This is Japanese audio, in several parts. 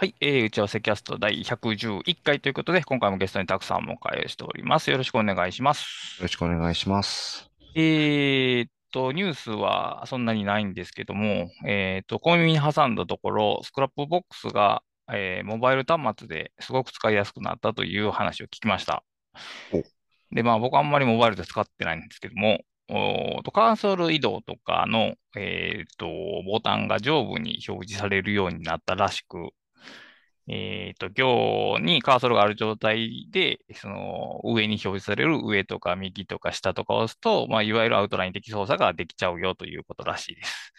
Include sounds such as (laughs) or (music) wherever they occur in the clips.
はい、えー、打ち合わせキャスト第111回ということで、今回もゲストにたくさんお迎えしております。よろしくお願いします。よろしくお願いします。えーっと、ニュースはそんなにないんですけども、えーっと、小耳に挟んだところ、 Scrapbox が、えーモバイル端末ですごく使いやすくなったという話を聞きました。で、まあ僕はあんまりモバイルで使ってないんですけども、おとカーソル移動とかの、えーと、ボタンが上部に表示されるようになったらしく、えっと、行にカーソルがある状態で、その上に表示される上とか右とか下とかを押すと、まあ、いわゆるアウトライン的操作ができちゃうよということらしいです。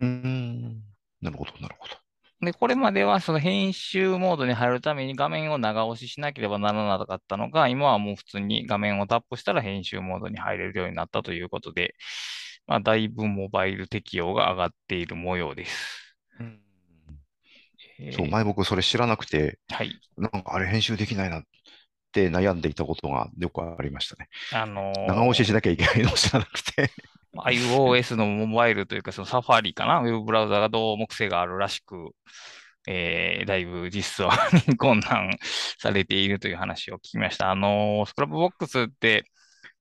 うん。なるほど、なるほど。で、これまではその編集モードに入るために画面を長押ししなければならなかったのが、今はもう普通に画面をタップしたら編集モードに入れるようになったということで、まあ、だいぶモバイル適用が上がっている模様です。うんそう、前僕それ知らなくて、はい。なんかあれ編集できないなって悩んでいたことがよくありましたね。あのー、長押ししなきゃいけないのを知らなくて (laughs) iOS のモバイルというか、そのサファリかな、ウェブブラウザがどうも癖があるらしく、えー、だいぶ実装に困難されているという話を聞きました。あのー、 Scrapbox って、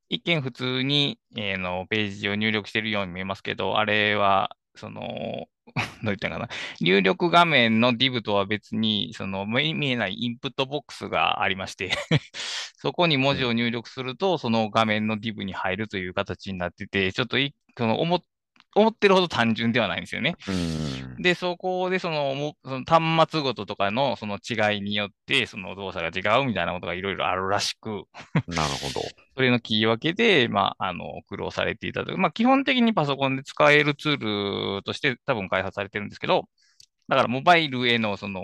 一見普通に、えー、のページを入力しているように見えますけど、あれは、その、(laughs) どう言ったかな。入力画面の div とは別に、その見えないインプットボックスがありまして (laughs) そこに文字を入力すると、その画面の div に入るという形になってて、ちょっといその思思ってるほど単純ではないんですよね。で、そこでそのその端末ごととかのその違いによって、その動作が違うみたいなことがいろいろあるらしくなるほど。(laughs) それの切り分けで、まあ、あの、苦労されていたと。まあ、基本的にパソコンで使えるツールとして多分開発されてるんですけど、だからモバイルへのその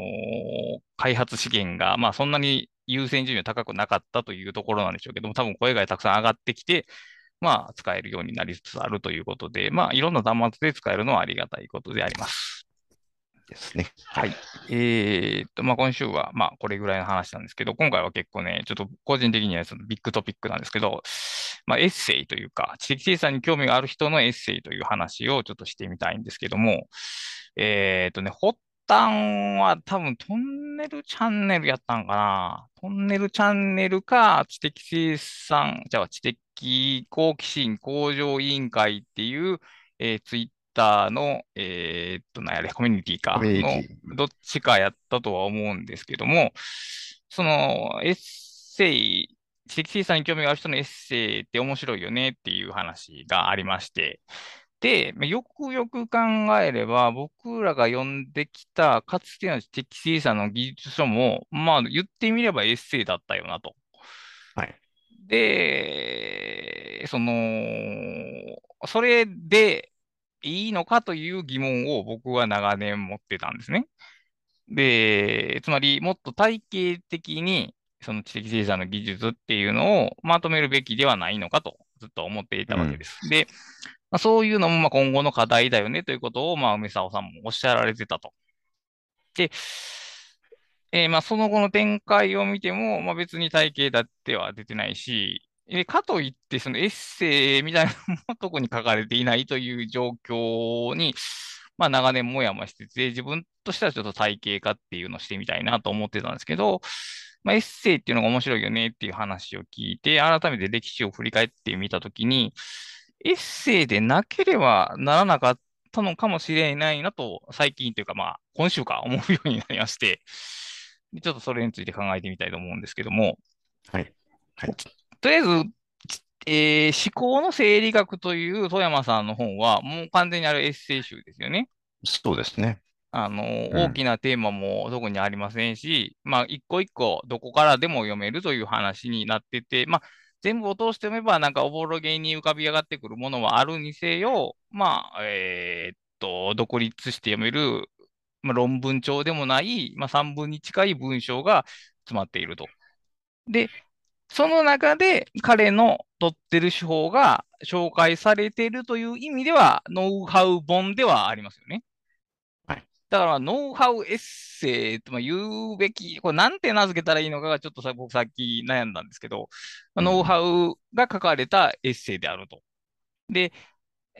開発資源が、まあ、そんなに優先順位は高くなかったというところなんでしょうけども、多分声がたくさん上がってきて、まあ、使えるようになりつつあるということで、まあ、いろんな端末で使えるのはありがたいことであります。ですね。はい。えー、っと、まあ、今週は、まあ、これぐらいの話なんですけど、今回は結構ね、ちょっと個人的にはそのビッグトピックなんですけど、まあ、エッセイというか、知的生産に興味がある人のエッセイという話をちょっとしてみたいんですけども、えー、っとね、発端は多分トンネルチャンネルやったんかな。トンネルチャンネルか、知的生産、じゃあ知的好奇心向上委員会っていう、えー、ツイッターの、えー、っと、なんやれ、コミュニティかの、どっちかやったとは思うんですけども、その、エッセイ、知的生産に興味がある人のエッセイって面白いよねっていう話がありまして、で、よくよく考えれば、僕らが読んできたかつての知的生産の技術書も、まあ言ってみればエッセイだったよなと。はい。で、その、それでいいのかという疑問を僕は長年持ってたんですね。で、つまりもっと体系的にその知的生産の技術っていうのをまとめるべきではないのかとずっと思っていたわけです。うん、で、まあ、そういうのもまあ今後の課題だよねということを、まあ、梅沢さんもおっしゃられてたと。で、えー、まあその後の展開を見ても、まあ、別に体系だっては出てないし、えかといって、そのエッセイみたいなのも (laughs) 特に書かれていないという状況に、まあ長年もやもしてて、自分としてはちょっと体系化っていうのをしてみたいなと思ってたんですけど、まあ、エッセイっていうのが面白いよねっていう話を聞いて、改めて歴史を振り返ってみたときに、エッセイでなければならなかったのかもしれないなと、最近というかまあ、今週か思うようになりまして、ちょっとそれについて考えてみたいと思うんですけども、はい。はい。とりあえず、えー、思考の生理学という富山さんの本は、もう完全にあるエッセイ集ですよね。そうですね。あの、うん、大きなテーマも特にありませんし、まあ、一個一個どこからでも読めるという話になってて、まあ、全部を通して読めば、なんかおぼろげに浮かび上がってくるものはあるにせよ、まあ、えー、っと、独立して読める、まあ、論文帳でもない、まあ、3分に近い文章が詰まっていると。で、その中で彼の取ってる手法が紹介されているという意味では、ノウハウ本ではありますよね。はい。だから、ノウハウエッセイと言うべき、これなんて名付けたらいいのかがちょっとさ僕さっき悩んだんですけど、うん、ノウハウが書かれたエッセイであると。で、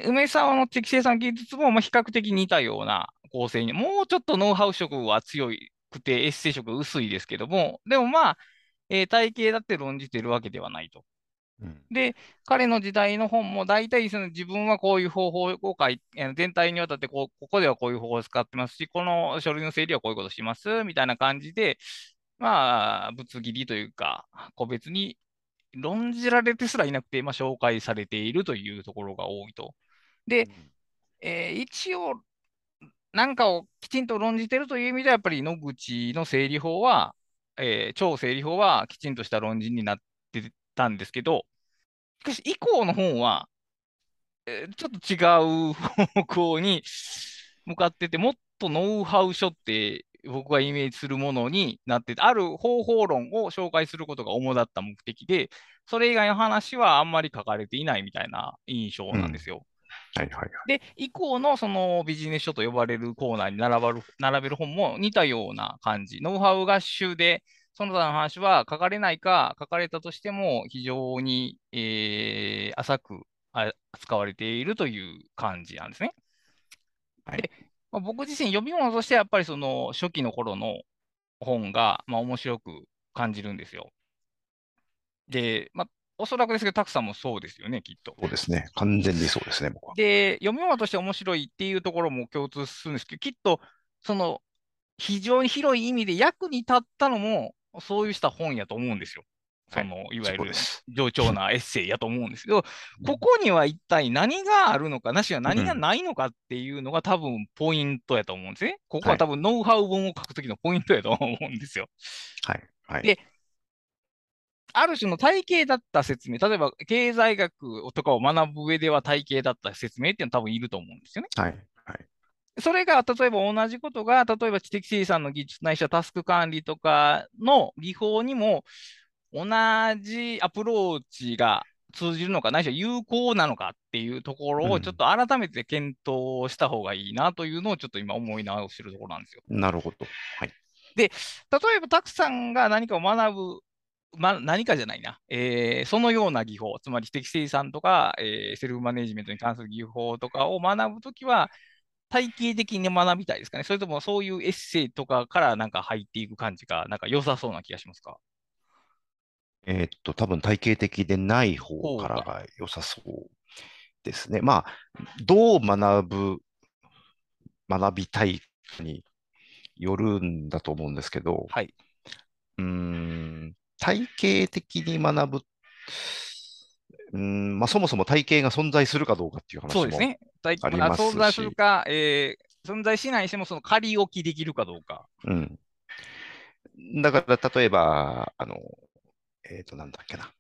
梅沢の適正算技術もまあ比較的似たような構成に、もうちょっとノウハウ色は強くてエッセイ色が薄いですけども、でもまあ、えー体系だって論じてるわけではないと。うん。で、彼の時代の本も大体その自分はこういう方法を書いえー全体にわたってこう、ここではこういう方法を使ってますし、この書類の整理はこういうことします。みたいな感じで、まあ、ぶつ切りというか、個別に論じられてすらいなくて、まあ、紹介されているというところが多いと。で、えー一応、なんかをきちんと論じてるという意味では、やっぱり野口の整理法は、えー超整理法はきちんとした論じになってたんですけど、しかし以降の本は、えーちょっと違う方向に (laughs) 向かってて、もっとノウハウ書って僕がイメージするものになってて、ある方法論を紹介することが主だった目的で、それ以外の話はあんまり書かれていないみたいな印象なんですよ。はいはいはい。で、以降のそのビジネス書と呼ばれるコーナーに並ばる並べる本も似たような感じ。ノウハウ合集で、その他の話は書かれないか、書かれたとしても非常に、えー浅くあ扱われているという感じなんですね。はいでまあ、僕自身読み物としてはやっぱりその初期の頃の本が、まあ、面白く感じるんですよ。で、まあ、おそらくですけど、たくさんもそうですよね、きっと。そうですね。完全にそうですね、僕は。で、読み物として面白いっていうところも共通するんですけど、きっと、その、非常に広い意味で役に立ったのも、そういうした本やと思うんですよ。その、い、わゆる冗長な (laughs) エッセイやと思うんですけど、ここには一体何があるのか、なしは何がないのかっていうのが多分ポイントやと思うんですね。ここは多分ノウハウ本を書くときのポイントやと思うんですよ。はい。はい。である種の体系だった説明、例えば経済学とかを学ぶ上では体系だった説明っていうのは多分いると思うんですよね。はい。はい。それが、例えば同じことが、例えば知的生産の技術ないしはタスク管理とかの技法にも同じアプローチが通じるのか、ないしは有効なのかっていうところうんをちょっと改めて検討した方がいいなというのをちょっと今思い直してるところなんですよ。なるほど。はい。例えば、たくさんが何かを学ぶ、ま、何かじゃないな、えーそのような技法、つまり知的生産とか、えーセルフマネジメントに関する技法とかを学ぶときは、体系的に学びたいですかね？それともそういうエッセイとかからなんか入っていく感じが、なんか良さそうな気がしますか？えーっと、多分体系的でない方からが良さそうですね。まあ、どう学ぶ、学びたいかによるんだと思うんですけど、はい。うーん、体系的に学ぶ、うーん、まあ、そもそも体系が存在するかどうかっていう話もそうですね。体ありますし存在するか、えー存在しないにしても、その仮置きできるかどうか。うん。だから、例えば、あの、えっと、なんだっけな。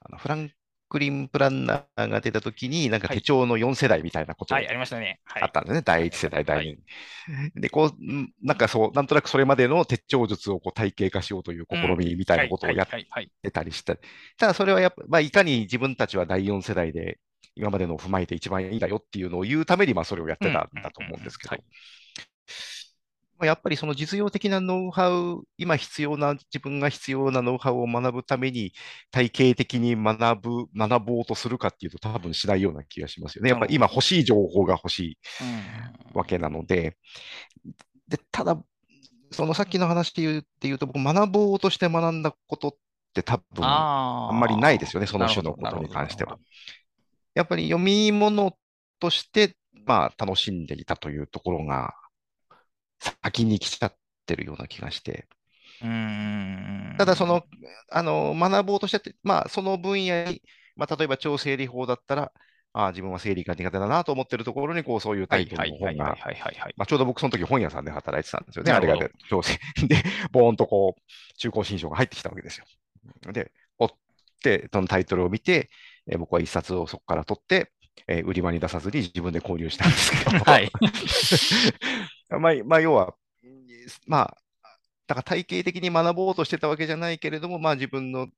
あのフランクリン・プランナーが出たときに、なんかはい手帳の4世代みたいなことがはい、ありましたね。はい。あったんですね。第1世代、第は2。で、こう、んなんかそう、なんとなくそれまでの手帳術をこう体系化しようという試みみたいなことをやってたりした。ただ、それはやっぱ、まあ、いかに自分たちは第4世代で、今までのを踏まえて一番いいんだよっていうのを言うために、まあ、それをやってたんだと思うんですけど。うんうんうん、まあやっぱりその実用的なノウハウ、今必要な、自分が必要なノウハウを学ぶために、体系的に学ぶ、学ぼうとするかっていうと、多分しないような気がしますよね。やっぱり今欲しい情報が欲しいうんわけなので、で、ただ、そのさっきの話で言うっていうと、僕、学ぼうとして学んだことって多分、ああんまりないですよね、その種のことに関しては。やっぱり読み物として、まあ、楽しんでいたというところが、先に来ちゃってるような気がして。どうーんただ、その、あの、学ぼうとしてて、まあ、その分野に、まあ、例えば超整理法だったら、ああ、自分は整理が苦手だなと思ってるところに、こう、そういうタはいイプの本が、はいはいはい。まあ、ちょうど僕、その時本屋さんで働いてたんですよね。あれが超整理で、ボーンとこう、中古新書が入ってきたわけですよ。で、追って、そのタイトルを見て、えー僕は一冊をそこから取って、えー売り場に出さずに自分で購入したんですけど、はい。(laughs) まあ、まあ、要は、まあ、だから体系的に学ぼうとしてたわけじゃないけれども、まあ自分の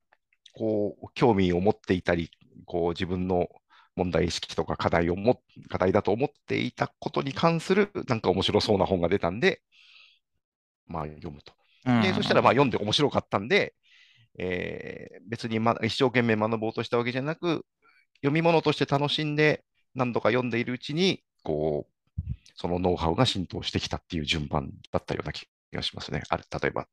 こう興味を持っていたり、こう自分の問題意識とか課題をも課題だと思っていたことに関するなんか面白そうな本が出たんで、まあ読むと。で、そしたらまあ読んで面白かったんで、えー別に、ま、一生懸命学ぼうとしたわけじゃなく、読み物として楽しんで何度か読んでいるうちに、こう、そのノウハウが浸透してきたっていう順番だったような気がしますね。あれ例えば、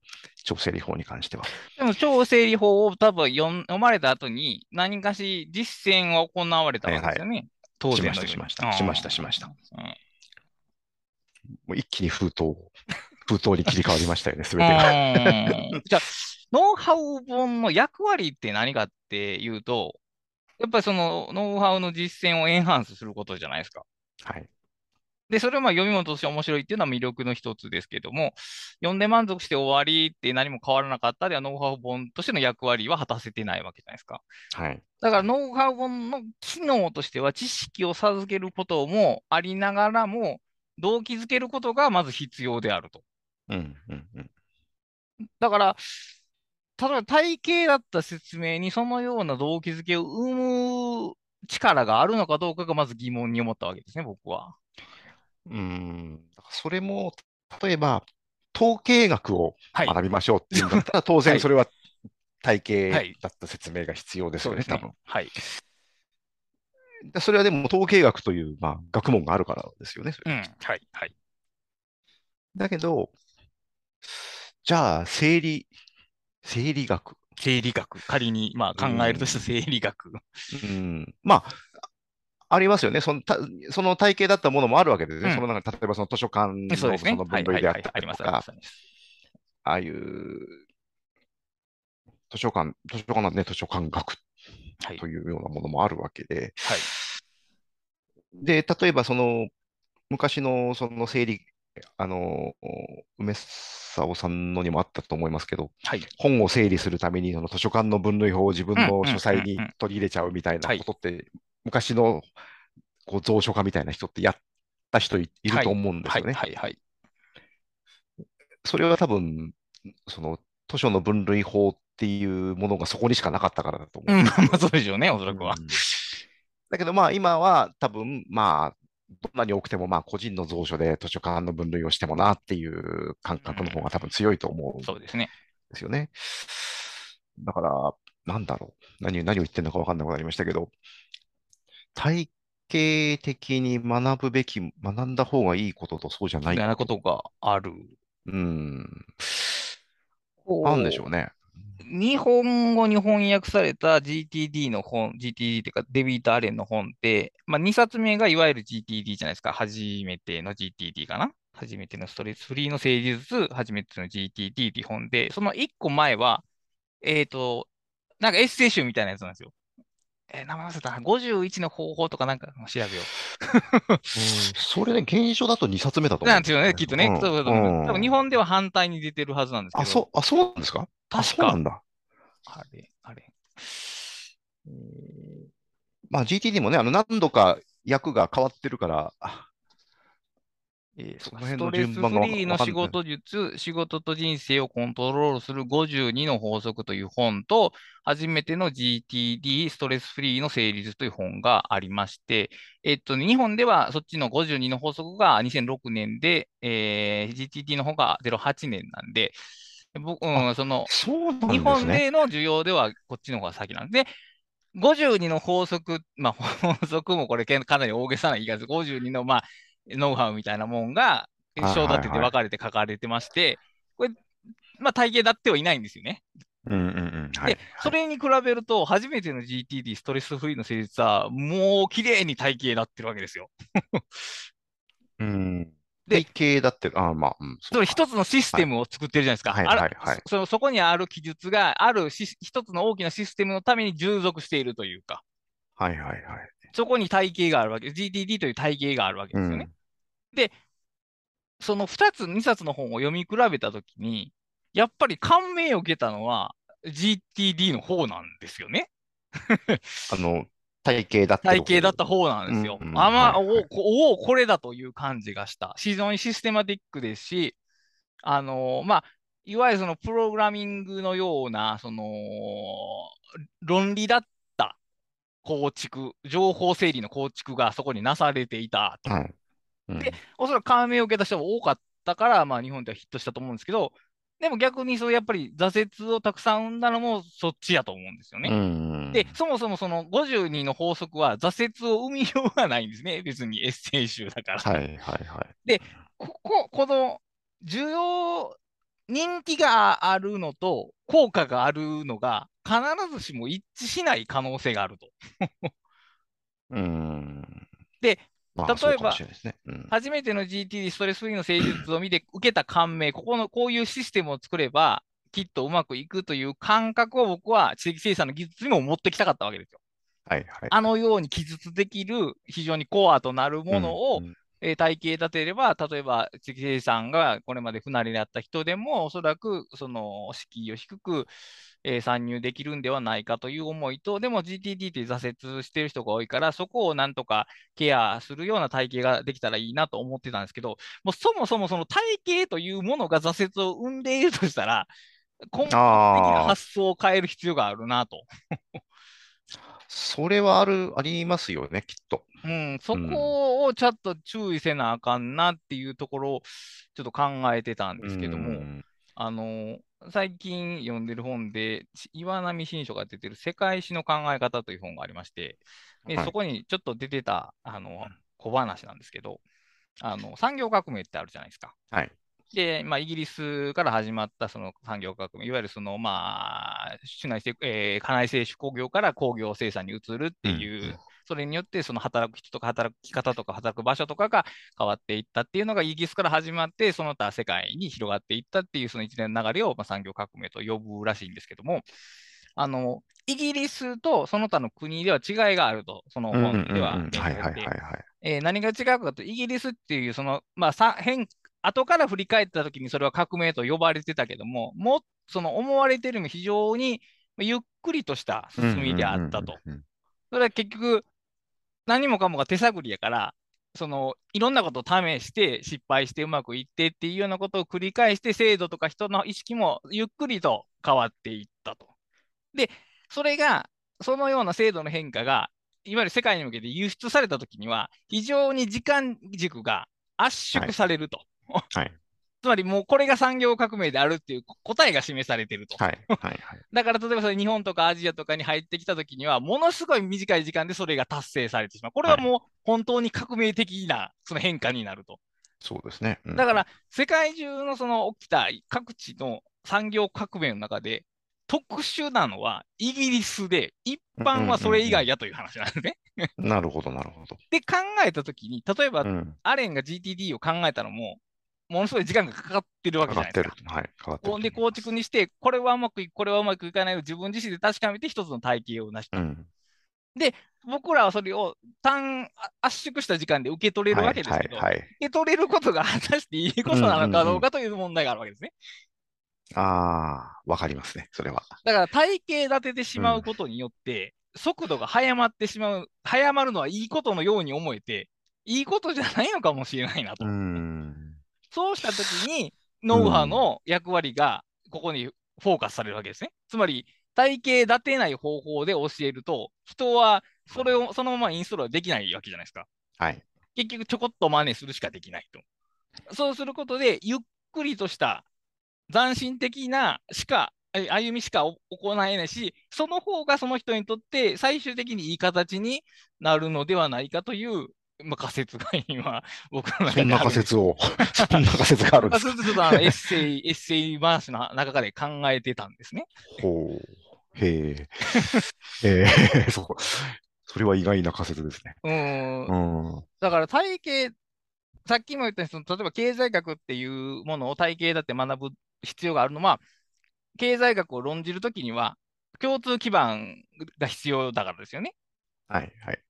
調整理法に関しては。でも、超整理法を多分読まれた後に、何かし実践は行われたわけですよね。当然のようにしましたしましたしましたもう一気に封筒を、封筒に切り替わりましたよね、すべてが。(laughs) うんじゃあ、ノウハウ本の役割って何かっていうと、やっぱりそのノウハウの実践をエンハンスすることじゃないですか。はい。で、それをまあ読み物として面白いっていうのは魅力の一つですけども、読んで満足して終わりって何も変わらなかったでは、ノウハウ本としての役割は果たせてないわけじゃないですか。はい。だから、ノウハウ本の機能としては、知識を授けることもありながらも、動機づけることがまず必要であると。うん、うん、うん。だから、例えば体系だった説明にそのような動機づけを生む力があるのかどうかがまず疑問に思ったわけですね、僕は。うーん。それも、例えば、統計学をはい。学びましょうっていうんだったら、当はい然それは体はい系だった説明が必要ですよね、そうですね多分。。はい。でそれはでも統計学という、まあ、学問があるからですよね。うん。はい。はい。だけど、じゃあ、生理、生理学。生理学。仮に、まあ考えるとした生理学。うん、まあ、ありますよね。そのたその体系だったものもあるわけですね。うんその中で例えばその図書館のその分類であったります。りとかす、あ。ああいう図書館、図書館なんてね、図書館学はい。というようなものもあるわけで、はい。で、例えばその昔のその整理、あの、梅沢さんのにもあったと思いますけど、はい。本を整理するためにその図書館の分類法を自分の書斎に取り入れちゃうみたいなはいことって、昔のこう蔵書家みたいな人ってやった人いいると思うんですはい。よね。はい。はい。それは多分、その図書の分類法っていうものがそこにしかなかったからだと思う。うん、(laughs) まあまあそうでしょうね、おそらくは。うんだけどまあ今は多分まあどんなに多くてもまあ個人の蔵書で図書館の分類をしてもなっていう感覚の方が多分強いと思うんそうですね。ですよね。だから、なんだろう。何、何を言ってるのか分かんなくなりましたけど、体系的に学ぶべき、学んだ方がいいこととそうじゃないみたいなことがある。うん。なんでしょうね。日本語に翻訳された GTD の本、GTD っていうかデビート・アレンの本って、まあ、2冊目がいわゆる GTD じゃないですか。初めての GTD かな？初めてのストレスフリーの政治術、初めての GTD って本で、その1個前は、えっと、なんかエッセイ集みたいなやつなんですよ。えー名前忘れたな。51の方法とかなんか調べよう。それね、現象だと2冊目だと思うんなんですよね、きっとね。うんそうそうそううん多分日本では反対に出てるはずなんですけど。あ、そう、あ、そうなんですか？あ、確かそうなんだ。あれ、あれ。まあ GTD もね、あの何度か役が変わってるから、あえーその辺のストレスフリーの仕事術、仕事と人生をコントロールする52の法則という本と、初めての GTD、ストレスフリーの成立という本がありまして、えっと、日本ではそっちの52の法則が2006年で、えー GTD の方が08年なんで、僕、うん、その、そうなん日。本での需要ではこっちの方が先なんで、52の法則、まあ、法則もこれけかなり大げさな言い方です。52の、まあ、ノウハウみたいなもんが、はいはい章立てて分かれて書かれてまして、これ、まあ、体系立ってはいないんですよね。うんうんうん。はいで、それに比べると、初めての GTD、ストレスフリーの成立は、もう綺麗に体系立ってるわけですよ。うん。で体系だって、あまあ、うん、それ一つのシステムを作ってるじゃないですか。はいはいはいそそそこにある記述が、あるし一つの大きなシステムのために従属しているというか、はいはいはい。そこに体系があるわけ。GTD という体系があるわけですよね。その2つ、2冊の本を読み比べたときに、やっぱり感銘を受けたのは GTD の方なんですよね。(laughs) あの、体系だって体系だった方なんですよ。うんうんあまあ、はいはいおこおこれだという感じがした。非常にシステマティックですし、あのまあ、いわゆるそのプログラミングのような、その、論理だった構築、情報整理の構築がそこになされていたとはい。うんでおそらく感銘を受けた人が多かったから、まあ、日本ではヒットしたと思うんですけど、でも逆にそうやっぱり挫折をたくさん生んだのもそっちやと思うんですよね。うんで、そもそもその52の法則は挫折を生みようがないんですね。(laughs) 別にエッセイ集だから。はいはいはい。ここ、この需要人気があるのと効果があるのが必ずしも一致しない可能性があると。うーん。で、まあ、例えばね。うん。初めての GTD ストレスフリーの施術を見て受けた感銘、ここのこういうシステムを作れば、きっとうまくいくという感覚を僕は地域生産の技術にも持ってきたかったわけですよ。はいはい。あのように記述できる非常にコアとなるものを、うんうんえー体系立てれば、例えば、地域生産がこれまで不慣れだった人でも、おそらくその敷居を低く、えー参入できるんではないかという思いと、でも GTD って挫折してる人が多いから、そこをなんとかケアするような体系ができたらいいなと思ってたんですけど、もうそもそもその体系というものが挫折を生んでいるとしたら、根本的な発想を変える必要があるなと。それはある、ありますよね、きっと。うん、そこをちょっと注意せなあかんなっていうところをちょっと考えてたんですけども、うんあの、最近読んでる本で、し岩波新書が出てる世界史の考え方という本がありまして、ではいそこにちょっと出てたあの小話なんですけど、あの産業革命ってあるじゃないですか。はい。で、まあ、イギリスから始まったその産業革命、いわゆるその、まあ、主内製、えー家内製手工業から工業生産に移るっていう、それによってその働く人とか働き方とか働く場所とかが変わっていったっていうのがイギリスから始まって、その他世界に広がっていったっていうその一連の流れを、まあ、産業革命と呼ぶらしいんですけども、あの、イギリスとその他の国では違いがあると、その本では何が違うかと、イギリスっていう、その、まあ、さ変、後から振り返ったときにそれは革命と呼ばれてたけども、もその思われてるよりも非常にゆっくりとした進みであったと。それは結局、何もかもが手探りやから、そのいろんなことを試して、失敗してうまくいってっていうようなことを繰り返して、制度とか人の意識もゆっくりと変わっていったと。で、それが、そのような制度の変化が、いわゆる世界に向けて輸出されたときには、非常に時間軸が圧縮されると。はいつまりもうこれが産業革命であるっていう答えが示されてると。はいはいはい。(laughs) だから例えばそれ日本とかアジアとかに入ってきたときには、ものすごい短い時間でそれが達成されてしまう。これはもう本当に革命的なその変化になると。そうですね。うんだから世界中のその起きた各地の産業革命の中で特殊なのはイギリスで、一般はそれ以外やという話なんですね。なるほどなるほど。(laughs) で考えたときに、例えばうん。アレンが GTD を考えたのも、ものすごい時間がかかってるわけじゃないですか。。はい。かかってる。で構築にして、これはうまくいく、これはうまくいかないを自分自身で確かめて一つの体系を成した。うん。僕らはそれを単あ圧縮した時間で受け取れるわけですけど、はいはいはい。受け取れることが果たしていいことなのかどうかという問題があるわけですね。ああ、わかりますね。それは。だから体系立ててしまうことによって、速度が速まってしまう、速まるのはいいことのように思えて、いいことじゃないのかもしれないなと。うん。そうしたときに、ノウハウの役割がここにフォーカスされるわけですね。つまり、体系立てない方法で教えると、人はそれをそのままインストールはできないわけじゃないですか。はい。結局ちょこっと真似するしかできないと。そうすることで、ゆっくりとした斬新的なしか、え歩みしかお行えないし、その方がその人にとって最終的にいい形になるのではないかという、まあ、仮説が今、(laughs) 僕の中そんな仮説を、(laughs) そんな仮説があるんあですか？そうするとあのエッセイ、(laughs) エッセイ話の中で考えてたんですね。ほう。へえ。へえ、そう。それは意外な仮説ですね。うーんうん。だから体系、さっきも言ったようにその例えば経済学っていうものを体系だって学ぶ必要があるのは、経済学を論じるときには共通基盤が必要だからですよね。はい、はい。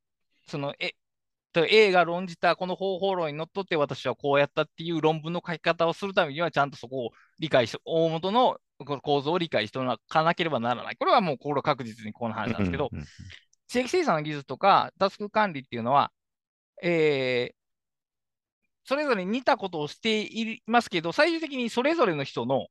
そのえと A が論じたこの方法論にのっとって私はこうやったっていう論文の書き方をするためにはちゃんとそこを理解して、大元のこの構造を理解しておかなければならない。これはもうこれは確実にこの話なんですけど、うんうん地域生産の技術とかタスク管理っていうのは、えーそれぞれ似たことをしていますけど、最終的にそれぞれの人の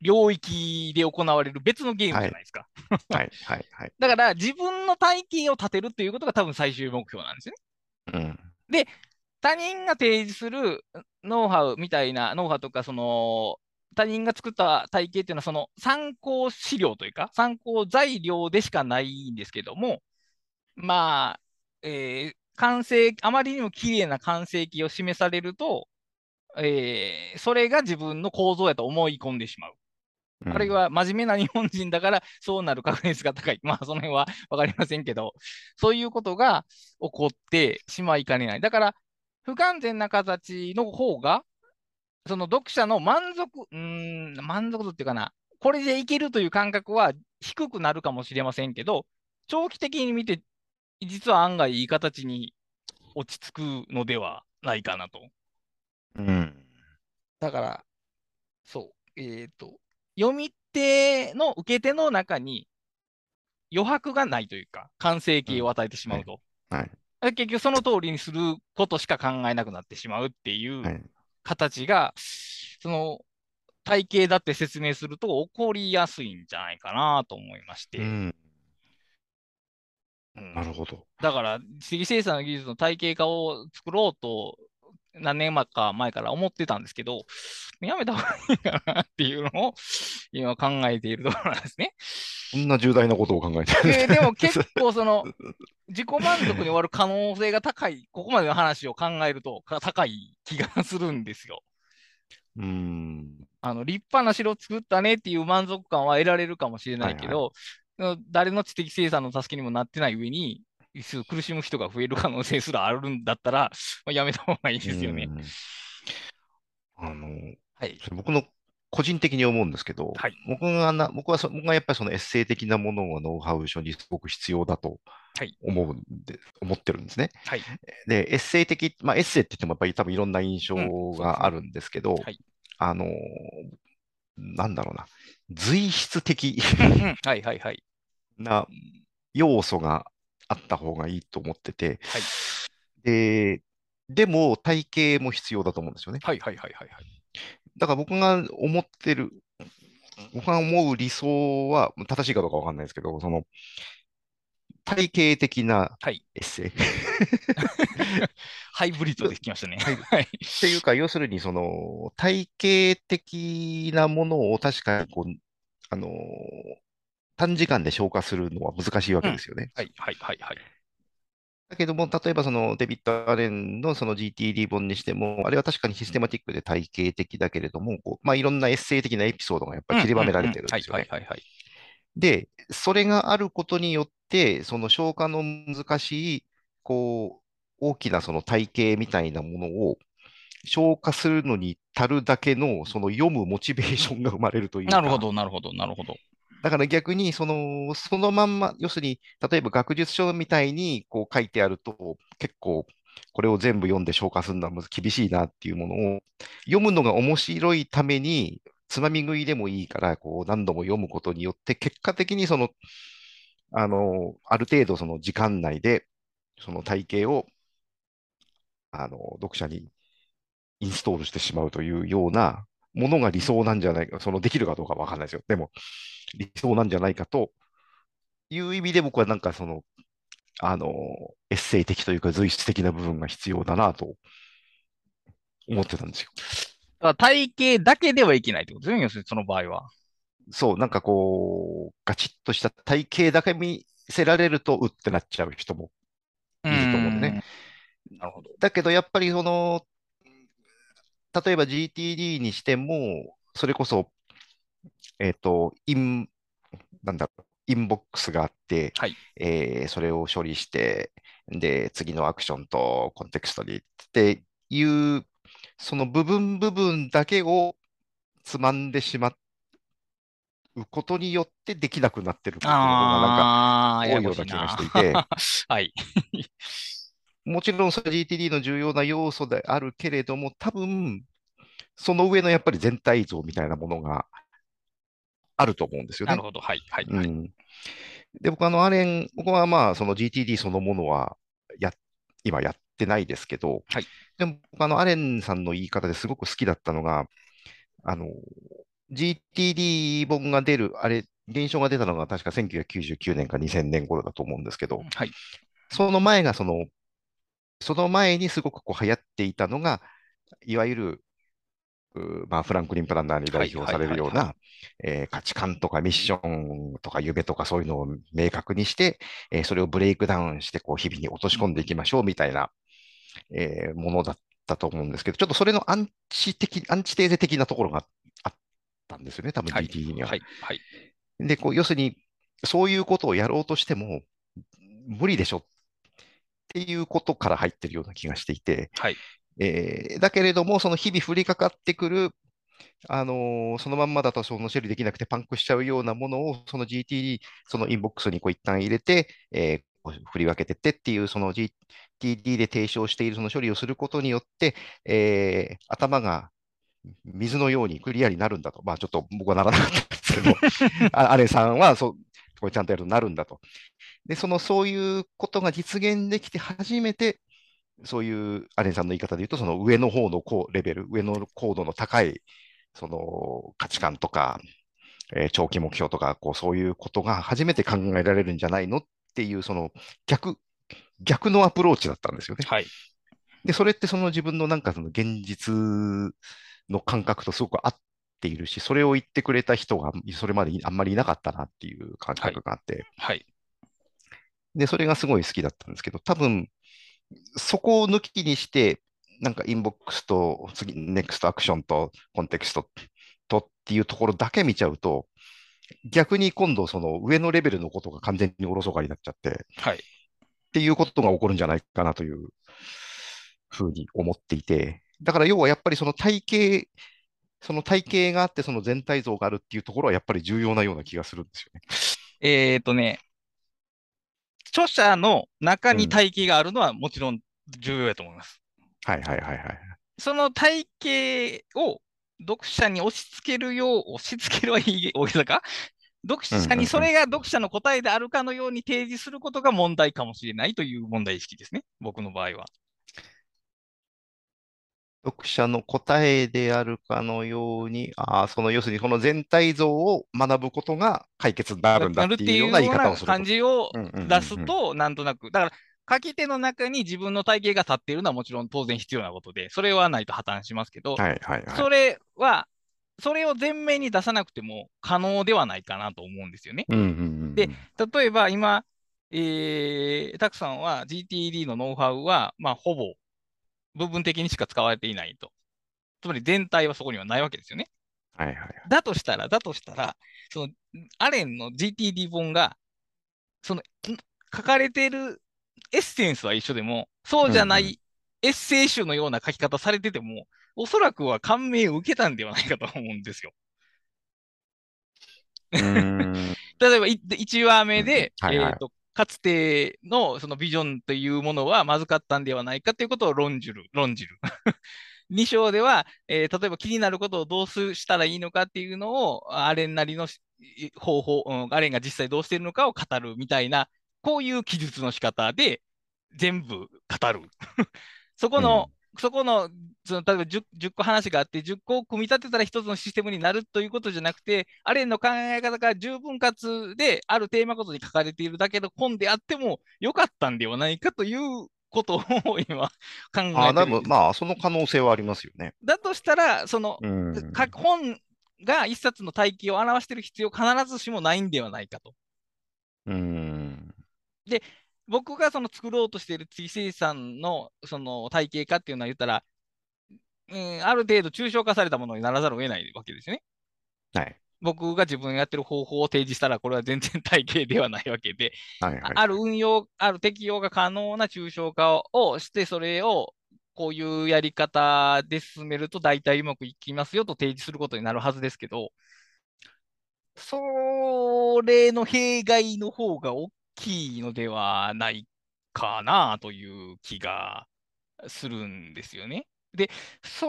領域で行われる別のゲームじゃないですか。はい、(laughs) はい、はい。だから自分の体系を立てるっていうことが多分最終目標なんですよね。うん。他人が提示するノウハウみたいな、ノウハウとか、その、他人が作った体系っていうのは、その参考資料というか、参考材料でしかないんですけども、まあ、えー完成、あまりにも綺麗な完成形を示されると、えーそれが自分の構造やと思い込んでしまう。うんあるい、は真面目な日本人だからそうなる確率が高い。(laughs) まあその辺はわかりませんけど、そういうことが起こってしまいかねない。だから不完全な形の方が、その読者の満足、うーん、満足度っていうかな、これでいけるという感覚は低くなるかもしれませんけど、長期的に見て、実は案外いい形に落ち着くのではないかなと。うん。だから、そう、えっと、読み手の受け手の中に余白がないというか、完成形を与えてしまうと。はい。結局その通りにすることしか考えなくなってしまうっていうはい。形が、その体系だって説明すると起こりやすいんじゃないかなと思いまして。うん。うんなるほど。だから、知的生産の技術の体系化を作ろうと、何年前か前から思ってたんですけど、やめた方がいいかなっていうのを今考えているところなんですね。こんな重大なことを考えてるんですねででも結構 (laughs) その、自己満足に終わる可能性が高い、ここまでの話を考えるとか高い気がするんですよ。うん。あの立派な城作ったねっていう満足感は得られるかもしれないけど、誰の知的生産の助けにもなってない上に、苦しむ人が増える可能性すらあるんだったら、(laughs) まあやめた方がいいですよね。うんあの、はい。僕の個人的に思うんですけど、はい僕がな僕はそ僕がやっぱりそのエッセイ的なものがノウハウ書にすごく必要だとはい思うんで、思ってるんですね。はい。で、エッセイ的、まあ、エッセイって言ってもやっぱり多分いろんな印象があるんですけど、はいあの、なんだろうな、随筆的うんうんはいはいはい。な要素があった方がいいと思ってて、はいで、でも体系も必要だと思うんですよね。はいはいはいはいはい。だから僕が思ってる、僕が思う理想は、正しいかどうかわかんないですけど、その、体系的なはいエッセイ。っ (laughs) ハイブリッドできましたね。(laughs) はいはい。ていうか、要するに、その、体系的なものを確かに、こう、あの、短時間で消化するのは難しいわけですよね。はいはいはいはい。だけども、例えばそのデビッド・アレンのその GTD 本にしても、あれは確かにシステマティックで体系的だけれども、こうまあ、いろんなエッセイ的なエピソードがやっぱり散りばめられてるんですよね。はいはいはいはい。で、それがあることによって、その消化の難しい、こう、大きなその体系みたいなものを消化するのに足るだけの、その読むモチベーションが生まれるというか。なるほどなるほどなるほど。だから逆に、その、そのまんま、要するに、例えば学術書みたいにこう書いてあると、結構、これを全部読んで消化するのは厳しいなっていうものを、読むのが面白いために、つまみ食いでもいいから、こう何度も読むことによって、結果的にその、あの、ある程度その時間内で、その体系を、あの、読者にインストールしてしまうというようなものが理想なんじゃないか、そのできるかどうかわかんないですよ。でも、理想なんじゃないかという意味で僕はなんかその、あの、エッセイ的というか随筆的な部分が必要だなと思ってたんですよ。だ体系だけではいけないってことですね、要するにその場合は。そう、なんかこう、ガチッとした体系だけ見せられると、うってなっちゃう人もいると思うんでね。なるほど。だけどやっぱりその、例えば GTD にしても、それこそ、えっと、イン、なんだろう、インボックスがあって、はい。えーそれを処理して、で、次のアクションとコンテクストにっていう、その部分部分だけをつまんでしまうことによってできなくなってることがなんか多いような気がしていて、(laughs) はい。(laughs) もちろんそれ GTD の重要な要素であるけれども、多分その上のやっぱり全体像みたいなものがあると思うんですよねなる。ほど。はい。はい。はい。うん、で、僕あの、アレン、僕はまあ、その GTD そのものはや、今やってないですけど、はいでも僕あの、アレンさんの言い方ですごく好きだったのが、あの、GTD 本が出る、あれ、現象が出たのが確か1999年か2000年頃だと思うんですけど、はい。その前がその、その前にすごくこう流行っていたのが、いわゆる、うまあ、フランクリン・プランナーに代表されるようなえー価値観とかミッションとか夢とかそういうのを明確にして、えーそれをブレイクダウンしてこう日々に落とし込んでいきましょうみたいな、えーものだったと思うんですけど、ちょっとそれのアンチ的、アンチテーゼ的なところがあったんですよね、多分はい DTD には。はい。はい。で、こう、要するに、そういうことをやろうとしても、無理でしょっていうことから入ってるような気がしていて、はい。えーだけれども、その日々降りかかってくる、あのーそのまんまだとその処理できなくてパンクしちゃうようなものを、その GTD、そのインボックスにこう一旦入れて、えー振り分けてってっていう、その GTD で提唱しているその処理をすることによって、えー頭が水のようにクリアになるんだと。まあちょっと僕はならなかったんですけど、(laughs) あアレンさんはそう、これちゃんとやるとなるんだと。で、そのそういうことが実現できて初めて、そういうアレンさんの言い方で言うと、その上の方のこうレベル、上の高度の高いその価値観とか、えー長期目標とか、こうそういうことが初めて考えられるんじゃないのっていう、その逆、逆のアプローチだったんですよね。はい。で、それってその自分のなんかその現実の感覚とすごく合っているし、それを言ってくれた人がそれまでいあんまりいなかったなっていう感覚があって、はい。で、それがすごい好きだったんですけど、多分、そこを抜きにして、なんかインボックスと次、ネクストアクションとコンテクストとっていうところだけ見ちゃうと、逆に今度その上のレベルのことが完全におろそかになっちゃって、はい。っていうことが起こるんじゃないかなというふうに思っていて、だから要はやっぱりその体系、その体系があって、その全体像があるっていうところはやっぱり重要なような気がするんですよね。えっとね、著者の中に体系があるのはもちろん重要やと思います。はいはいはいはい。その体系を読者に押し付けるよう、押し付けるはいい大げさか？読者にそれが読者の答えであるかのように提示することが問題かもしれないという問題意識ですね。僕の場合は。読者の答えであるかのように、ああ、その要するにこの全体像を学ぶことが解決になるんだっていうような言い方をすると。感じを出すと、なんとなく。だから、書き手の中に自分の体系が立っているのはもちろん当然必要なことで、それはないと破綻しますけど、はいはいはい。それは、それを前面に出さなくても可能ではないかなと思うんですよね。うんうんうんうんで例えば今、えー、たくさんは GTD のノウハウは、まあ、ほぼ部分的にしか使われていないと。つまり全体はそこにはないわけですよね。はいはいはい。だとしたら、だとしたら、その、アレンの GTD 本が、その、ん書かれているエッセンスは一緒でも、そうじゃなうんういエッセイ集のような書き方されてても、おそらくは感銘を受けたんではないかと思うんですよ。(laughs) 例えば、い1話目で、うんはいはいえーと、かつてのそのビジョンというものはまずかったんではないかということを論じる、論じる。(laughs) 2章では、えー例えば気になることをどうしたらいいのかっていうのを、アレンなりの方法、うんアレンが実際どうしているのかを語るみたいな、こういう記述の仕方で全部語る。(laughs) そこの、そこの、その例えば 10, 10個話があって、10個を組み立てたら一つのシステムになるということじゃなくて、アレンの考え方が十分かつで、あるテーマごとに書かれているだけの本であってもよかったんではないかということを (laughs) 今考えて。まあ、その可能性はありますよね。だとしたら、その、うん。本が一冊の体系を表している必要必ずしもないんではないかと。うん。僕がその作ろうとしている月生産のその体系化っていうのは言ったら、うん、ある程度抽象化されたものにならざるを得ないわけですよね。はい。僕が自分がやってる方法を提示したら、これは全然体系ではないわけで、はいはい。ある運用、ある適用が可能な抽象化をして、それをこういうやり方で進めると大体うまくいきますよと提示することになるはずですけど、それの弊害の方が大きいのではないかなという気がするんですよね。で、そ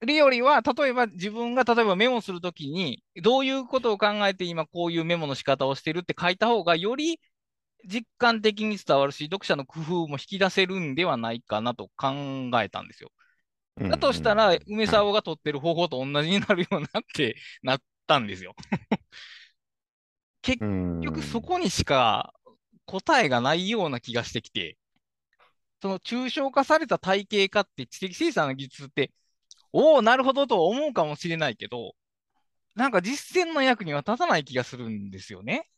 れよりは、例えば自分が例えばメモするときに、どういうことを考えて今こういうメモの仕方をしてるって書いた方が、より実感的に伝わるし、読者の工夫も引き出せるんではないかなと考えたんですよ。うんだとしたら、うん梅沢が取ってる方法と同じになるようになって、なったんですよ。結うん局そこにしか答えがないような気がしてきて、その抽象化された体系化って知的生産の技術って、おお、なるほどと思うかもしれないけど、なんか実践の役には立たない気がするんですよね。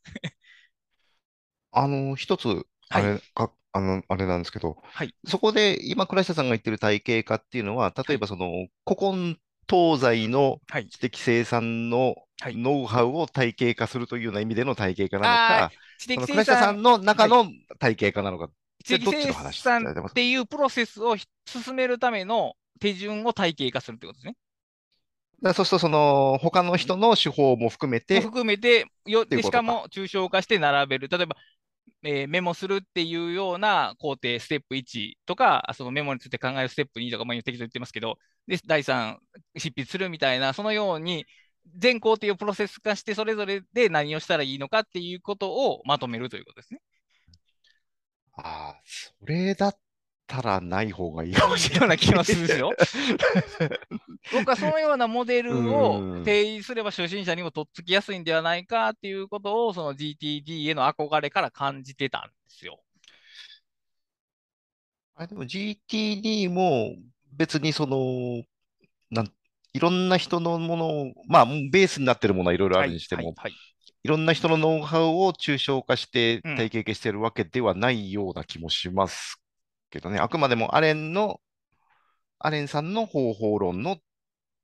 あの、一つ、あれか、ああの、あれなんですけど、はい。そこで今、倉下さんが言ってる体系化っていうのは、はい。例えばその古今東西のはい。知的生産のはい。ノウハウを体系化するというような意味での体系化なのか、知的その倉下さ生産、んの中はい。の体系化なのか、で、どっち知的生産っていうプロセスを進めるための手順を体系化するってことですね。だそうすると、その他の人の手法も含めもて含めて、よっていで。しかも抽象化して並べる。例えば、えーメモするっていうような工程、ステップ1とか、そのメモについて考えるステップ2とか、まあ、適当に言ってますけど、で、第3、執筆するみたいな、そのように、全工程をプロセス化して、それぞれで何をしたらいいのかっていうことをまとめるということですね。ああ、それだったらない方がいいかもしれない。ような気もするんですよ。僕はそのようなモデうルを。提示すれば初心者にもとっつきやすいんではないかっていうことを、その GTD への憧れから感じてたんですよ。あ、でも GTD も別にその、いろんな人のものを、まあ、ベースになってるものはいろいろあるにしても、はい。いろんな人のノウハウを抽象化してうん。体系化してるわけではないような気もしますけどね。あくまでもアレンの、アレンさんの方法論の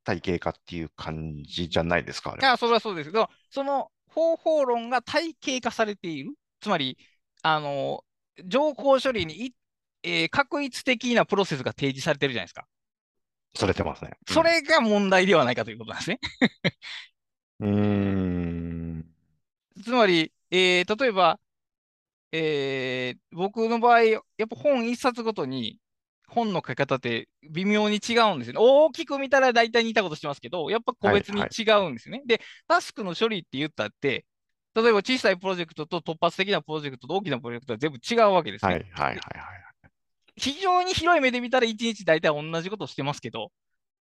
体系化っていう感じじゃないですか、あれは。いや、それはそうですけど、その方法論が体系化されている。つまり、あの、情報処理にい、えー確一的なプロセスが提示されてるじゃないですか。それてますね。うん。それが問題ではないかということなんですね。うーん。つまり、えー例えば、えー僕の場合、やっぱ本一冊ごとに本の書き方って微妙に違うんですよね。大きく見たら大体似たことしてますけど、やっぱ個はい、はい。別に違うんですよね。で、タスクの処理って言ったって、例えば小さいプロジェクトと突発的なプロジェクトと大きなプロジェクトは全部違うわけですね。はい、はい、はい、ではい。非常に広い目で見たら一日大体同じことをしてますけど、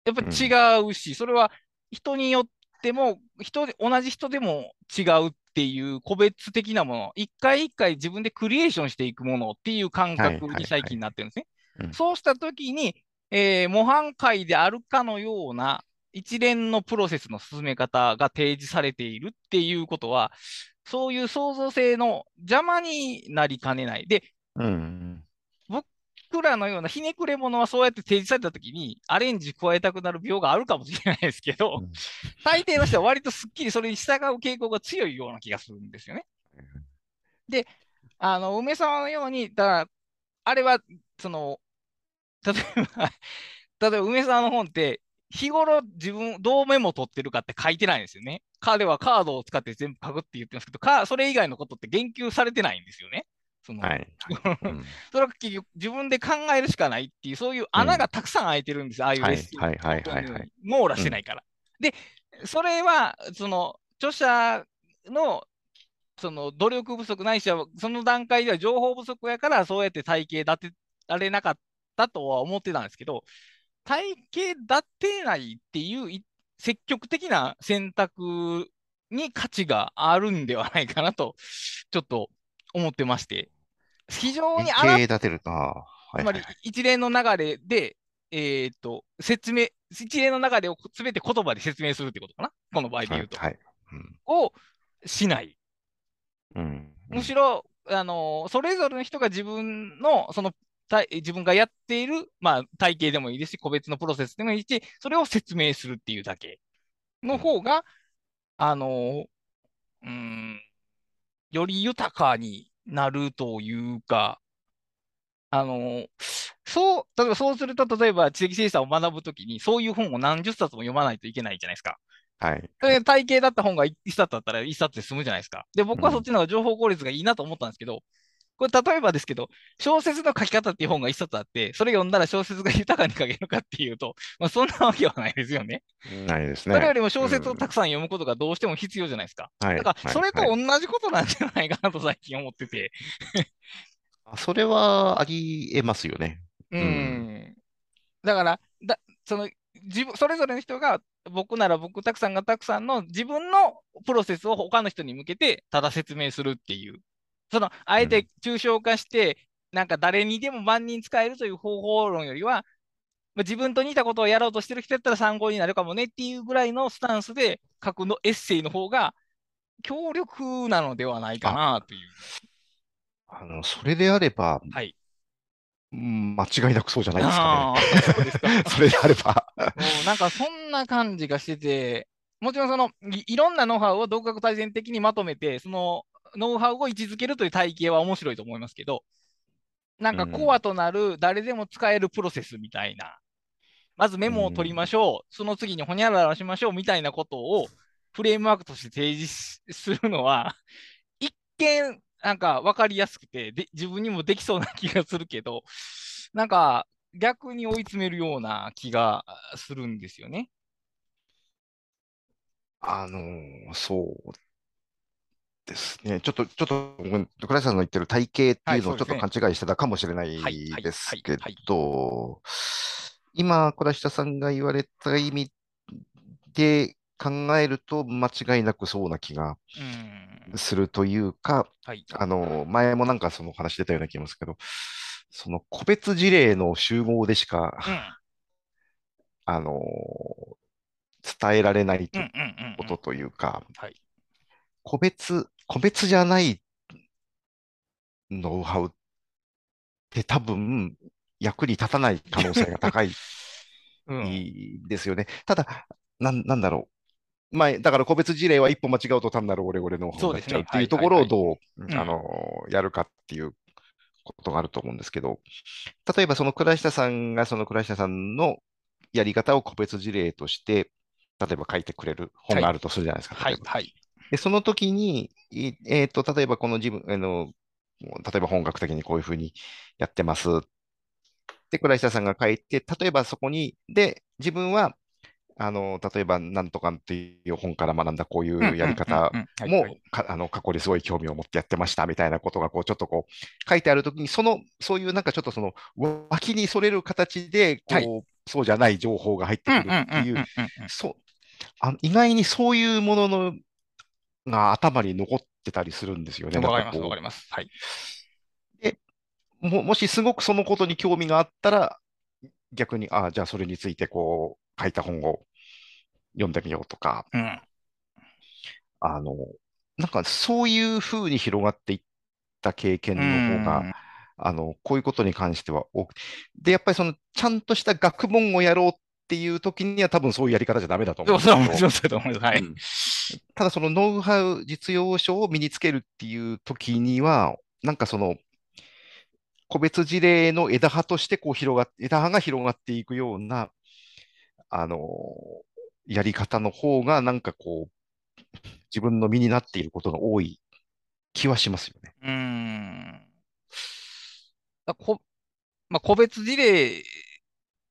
やっぱうん。違うし、それは人によっても、人で、同じ人でも違うっていう個別的なもの、一回一回自分でクリエーションしていくものっていう感覚に最はい。近なってるんですね。うん。そうしたときに、えー模範解であるかのような一連のプロセスの進め方が提示されているっていうことは、そういう創造性の邪魔になりかねない。で、うん。僕らのようなひねくれ者はそうやって提示されたときにアレンジ加えたくなる病があるかもしれないですけど、うん大抵の人は割とすっきりそれに従う傾向が強いような気がするんですよね。で、あの、梅沢のように、だから、あれは、その、例えば、例えば梅沢の本って、日頃自分、どうメモ取ってるかって書いてないんですよね。彼はカードを使って全部書くって言ってますけど、かそれ以外のことって言及されてないんですよね。そのはい。(laughs) それは結局自分で考えるしかないっていう、そういう穴がうん。たくさん開いてるんですよ。ああいうエッはい、セイはい、はい。網羅しうん。てないから。で、それは、その、著者のその努力不足ないしは、その段階では情報不足やから、そうやって体系立てられなかったとは思ってたんですけど、体系立てないっていう積極的な選択に価値があるんではないかなと、ちょっと思ってまして、非常に荒っ、体系立てると、ああ、はい、はい、つまりはい。一連の流れで、えーっと、説明、一連の流れをすべて言葉で説明するってことかな、この場合ではい、言うと。はい。うん。をしない。うん。うん。むしろ、あの、それぞれの人が自分の、その、自分がやっている、まあ、体系でもいいですし、個別のプロセスでもいいし、それを説明するっていうだけのうん方が、あの、うん、より豊かになるというか、あの、そう、例えばそうすると、例えば知的生産を学ぶときに、そういう本を何十冊も読まないといけないじゃないですか。はい、体系だった本が一冊だったら一冊で済むじゃないですか。で、僕はそっうん。ちの方が情報効率がいいなと思ったんですけど、これ例えばですけど、小説の書き方っていう本が一冊あって、それ読んだら小説が豊かに書けるかっていうと、まあ、そんなわけはないですよね。ないですね。それよりも小説をたくうん。さん読むことがどうしても必要じゃないですか。はい、だから、はい、それとはい。同じことなんじゃないかなと最近思ってて。あそれはあり得ますよね。ううん。ん。だから、だ、その、自分、それぞれの人が、僕なら僕、たくさんがたくさんの自分のプロセスを他の人に向けて、ただ説明するっていう。その、あえてうん。抽象化して、なんか誰にでも万人使えるという方法論よりは、まあ自分と似たことをやろうとしてる人だったら参考になるかもねっていうぐらいのスタンスで書くのエッセイの方が強力なのではないかあ、なという。あの、それであれば、はい。うん間違いなくそうじゃないですかね。そか。(laughs) それであればもうなんかそんな感じがしてて、もちろんそのい、いろんなノウハウを独学大全的にまとめて、そのノウハウを位置づけるという体系は面白いと思いますけど、なんかコアうん。となる誰でも使えるプロセスみたいな、まずメうモを取りまん。しょう、その次にホニャララしましょうみたいなことをフレームワークとして提示するのは、一見なんか分かりやすくてで、自分にもできそうな気がするけど、なんか逆に追い詰めるような気がするんですよね。あの、そうですね。ちょっと、ちょっと、倉石さんの言ってる体系ってはい、いうのを。ちょっと勘違いしてたかもしれなはい、ですけはい。ど、今、倉下さんが言われた意味で考えると間違いなくそうな気が。するというか、はい。あの、前もなんかその話出たような気がしますけど、その個別事例の集合でしか、うん。あの、伝えられない。ことというか、はい。個別、個別じゃないノウハウって多分役に立たない可能性が高い (laughs) うん。ですよね。ただ、なん、なんだろう。まあ、だから個別事例は一歩間違うと単なるオレオレノウハウになっちゃうっていうと。ころをどう、うん。あの、やるかっていうことがあると思うんですけど、例えばその倉下さんがその倉下さんのやり方を個別事例として、例えば書いてくれる本はい。があるとするじゃないですか、はい。はい。で、その時に、いえっと、例えばこの自分、あの、例えば本格的にこういうふうにやってます。で、倉下さんが書いて、例えばそこに、で、自分は、あの、例えば、なんとかっていう本から学んだこういうやり方も、あの、過去にすごい興味を持ってやってましたみたいなことが、こう、ちょっとこう、書いてあるときに、その、そういうなんかちょっとその、脇にそれる形で、はい。こう、そうじゃない情報が入ってくるっていう、そう、あの意外にそういうもののが頭に残ってたりするんですよね。わかります、わかります。はい。う。で、も、もしすごくそのことに興味があったら、逆に、ああ、じゃあそれについてこう、書いた本を読んでみようとか、うん。あの、なんかそういうふうに広がっていった経験の方が、ん。あの、こういうことに関しては多くて、で、やっぱりその、ちゃんとした学問をやろうっていう時には多分そういうやり方じゃダメだと思そう、うんですけど、それはもちろんそうだと思います。はい。うん。ただそのノウハウ、実用書を身につけるっていう時には、なんかその、個別事例の枝葉としてこう広がっ、枝葉が広がっていくような、あの、やり方の方が、なんかこう、自分の身になっていることが多い気はしますよね。うーん。だこ、まあ、個別事例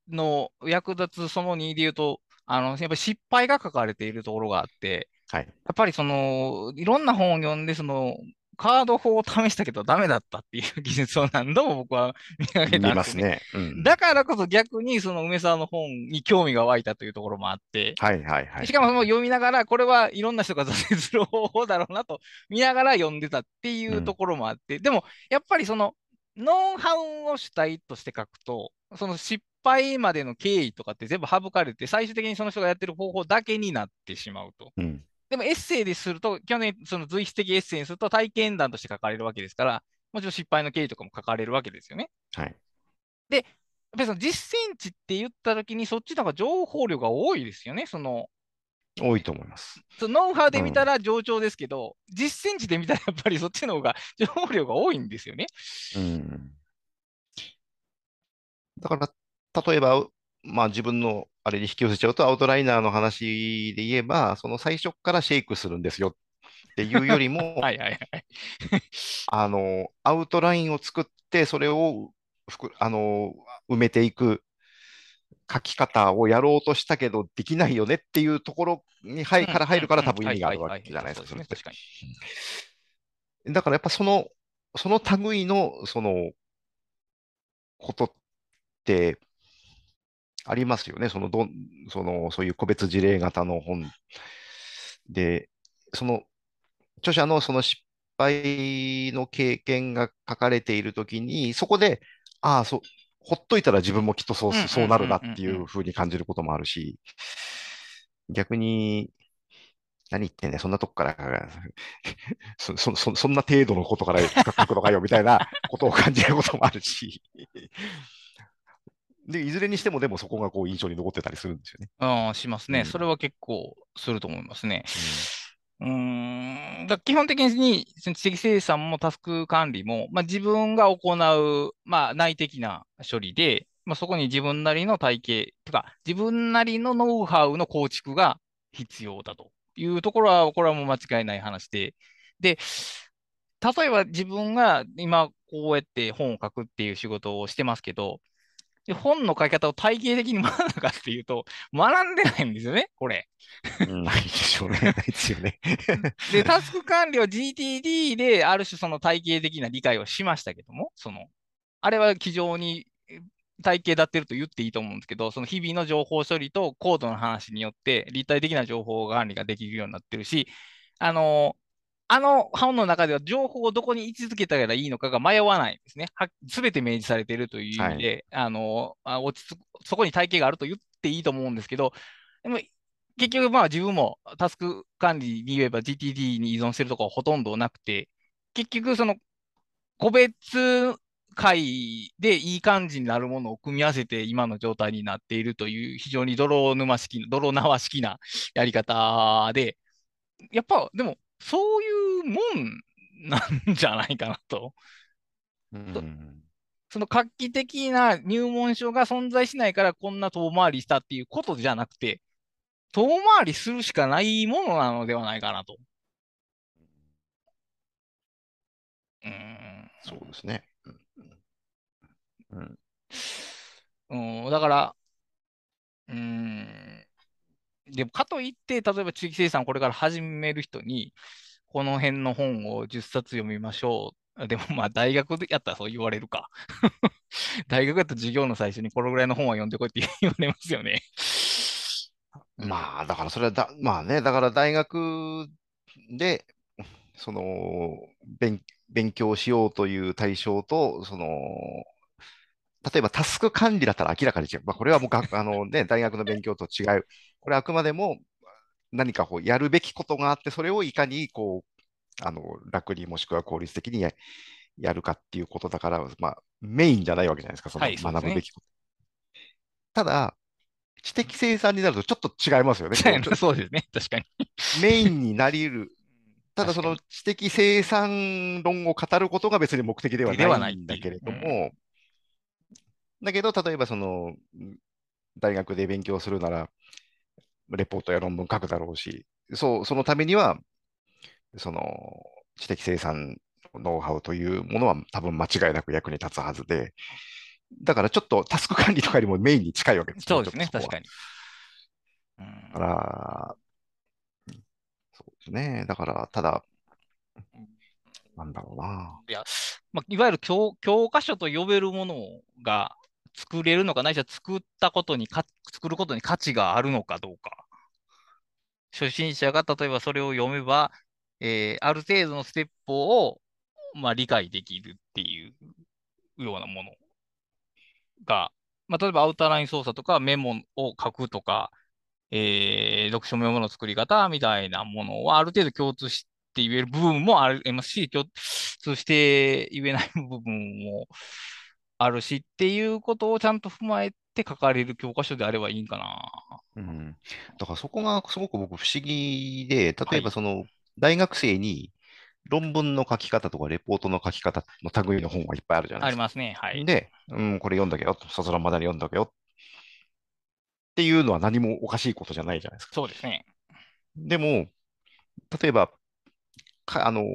の役立つその2で言うと、あの、やっぱり失敗が書かれているところがあって、はい。やっぱりその、いろんな本を読んで、その、カード法を試したけどダメだったっていう技術を何度も僕は見かけたんですよね。見ますね。うん。だからこそ逆にその梅沢の本に興味が湧いたというところもあって、はいはいはでいはい。しかもその読みながら、これはいろんな人が挫折する方法だろうなと見ながら読んでたっていうん。うところもあって、でもやっぱりそのノウハウを主体として書くと、その失敗までの経緯とかって全部省かれて、最終的にその人がやってる方法だけになってしまうと。うん。でもエッセイですると、基本的にその随筆的エッセイにすると体験談として書かれるわけですから、もちろん失敗の経緯とかも書かれるわけですよね。はい。で、やっぱりその実践値って言ったときに、そっちの方が情報量が多いですよね。その多いと思います。そのノウハウで見たうん。ら上長ですけど、実践値で見たらやっぱりそっちの方が情報量が多いんですよね。うん。だから、例えば、まあ自分のあれに引き寄せちゃうと、アウトライナーの話で言えば、その最初からシェイクするんですよっていうよりも、(laughs) はいはいはい。(laughs) あの、アウトラインを作って、それをふく、あの、埋めていく書き方をやろうとしたけど、できないよねっていうところに、はい、うんから入るから多分意味があるわ。けじゃないですか。確かに。だからやっぱその、その類の、その、ことってありますよね。その、どん、その、そういう個別事例型の本で、その、著者のその失敗の経験が書かれているときに、そこで、ああ、そう、ほっといたら自分もきっとそう、そうなるなっ。ていうふうに感じることもあるし、逆に、何言ってんねん、そんなとこから (laughs) そそそ、そんな程度のことから書くのかよ、みたいなことを感じることもあるしで、いずれにしてもでもそこがこう印象に残ってたりするんですよね。ああ、しますね。うんそれは結構すると思いますね。うーん。だ基本的に知的生産もタスク管理も、まあ、自分が行う、まあ、内的な処理で、まあ、そこに自分なりの体系、とか、自分なりのノウハウの構築が必要だというところは、これはもう間違いない話で、で、例えば自分が今こうやって本を書くっていう仕事をしてますけど、で本の書き方を体系的に学んだかっていうと、学んでないんですよね、これ。うんないでしょうね。ないですよね。で、タスク管理は GTD である種その体系的な理解をしましたけども、その、あれは非常にえ体系立ってると言っていいと思うんですけど、その日々の情報処理とコードの話によって立体的な情報管理ができるようになってるし、あの、あの本の中では情報をどこに位置づけたらいいのかが迷わないんですね。はすべて明示されているという意味で、あのあ落ち着く、そこに体系があると言っていいと思うんですけど、でも結局まあ自分もタスク管理に言えば GTD に依存してるところはほとんどなくて、結局その個別回でいい感じになるものを組み合わせて今の状態になっているという非常に泥沼式な、泥縄式なやり方で、やっぱでもそういうもんなんじゃないかなと。うんその画期的な入門書が存在しないからこんな遠回りしたっていうことじゃなくて、遠回りするしかないものなのではないかなと。うーん。そうですね。うんうん、だから、うーん。でも、かといって、例えば地域生産これから始める人に、この辺の本を10冊読みましょう。でも、まあ、大学でやったらそう言われるか。(laughs) 大学やったら授業の最初にこのぐらいの本は読んでこいって言われますよね。まあ、だからそれはだ、まあね、だから大学で、その、勉、勉強しようという対象と、その、例えばタスク管理だったら明らかに違う。まあ、これはもうが、(laughs) あのね、大学の勉強と違う。これはあくまでも何かこうやるべきことがあって、それをいかにこう、あの、楽にもしくは効率的にや、やるかっていうことだから、まあ、メインじゃないわけじゃないですか、その学ぶべきこと。ただ、知的生産になるとちょっと違いますよね。(laughs) そうですね。確かに。メインになり得る。(laughs) ただその知的生産論を語ることが別に目的ではなないんだけれども、だけど例えばそのうん大学で勉強するなら、レポートや論文書くだろうし、そう、そのためには、その知的生産ノウハウというものは多分間違いなく役に立つはずで、だからちょっとタスク管理とかよりもメインに近いわけですそうですね。確かに。うんだから、そうですね。だから、ただ、なんだろうな。いや、まあ、いわゆる教、教科書と呼べるものが作れるのか、ないしは作ったことにか、作ることに価値があるのかどうか。初心者が例えばそれを読めば、えーある程度のステップを、まあ、理解できるっていうようなものが、まあ、例えばアウターライン操作とかメモを書くとか、えー読書メモの作り方みたいなものはある程度共通して言える部分もありますし、共通して言えない部分もあるしっていうことをちゃんと踏まえて書かれる教科書であればいいんかな。うん。だからそこがすごく僕不思議で、例えはいばその大学生に論文の書き方とかレポートの書き方の類の本はいっぱいあるじゃないですか。ありますね。はい。で、うん、これ読んだけよ、卒論までに読んだけよっていうのは何もおかしいことじゃないじゃないですか。そうですね。でも、例えば、かあのー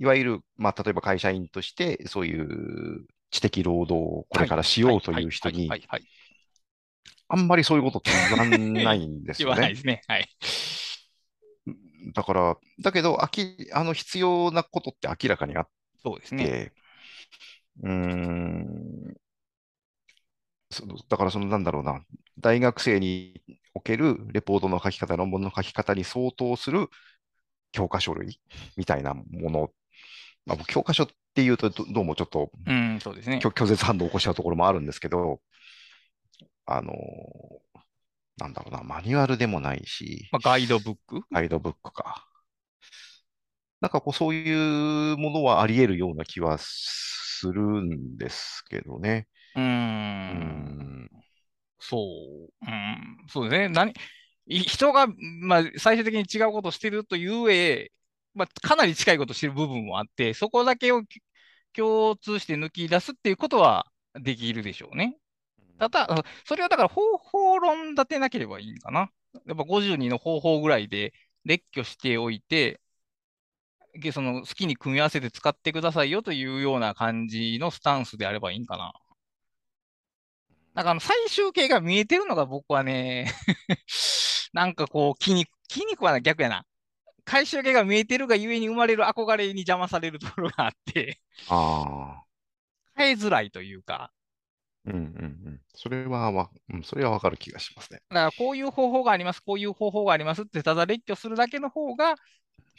いわゆる、まあ、例えば会社員として、そういう知的労働をこれからしようという人に。あんまりそういうことって言わないんです言よね。(laughs) わないですね。はい。だから、だけど、あき、あの必要なことって明らかにあっそうですね。て、うーん、だからそのなんだろうな、大学生におけるレポートの書き方、論文の書き方に相当する教科書類みたいなもの、まあ、僕教科書っていうとどどうもちょっとうん、そうですね。拒拒絶反応を起こしちゃうところもあるんですけど、あのなんだろうな、マニュアルでもないし、まあ、ガイドブック？ガイドブックか。なんかこう、そういうものはあり得るような気はするんですけどね。うんん。そう。うん。そうですね。何、い人が、まあ、最終的に違うことをしてるというえ、まあ、かなり近いことをしてる部分もあって、そこだけをき共通して抜き出すっていうことはできるでしょうね。ただ、あそれはだから方法論立てなければいいんかな。やっぱ52の方法ぐらいで列挙しておいて、でその好きに組み合わせて使ってくださいよというような感じのスタンスであればいいんかな。なんかあの最終形が見えてるのが僕はね、(laughs) なんかこう、気に、気に食わない逆やな。最終形が見えてるがゆえに生まれる憧れに邪魔されるところがあって、ああ。変えづらいというか、うんうんうん。それはわ、うん、それはわかる気がしますね。だからこういう方法があります、こういう方法がありますってただ列挙するだけの方が、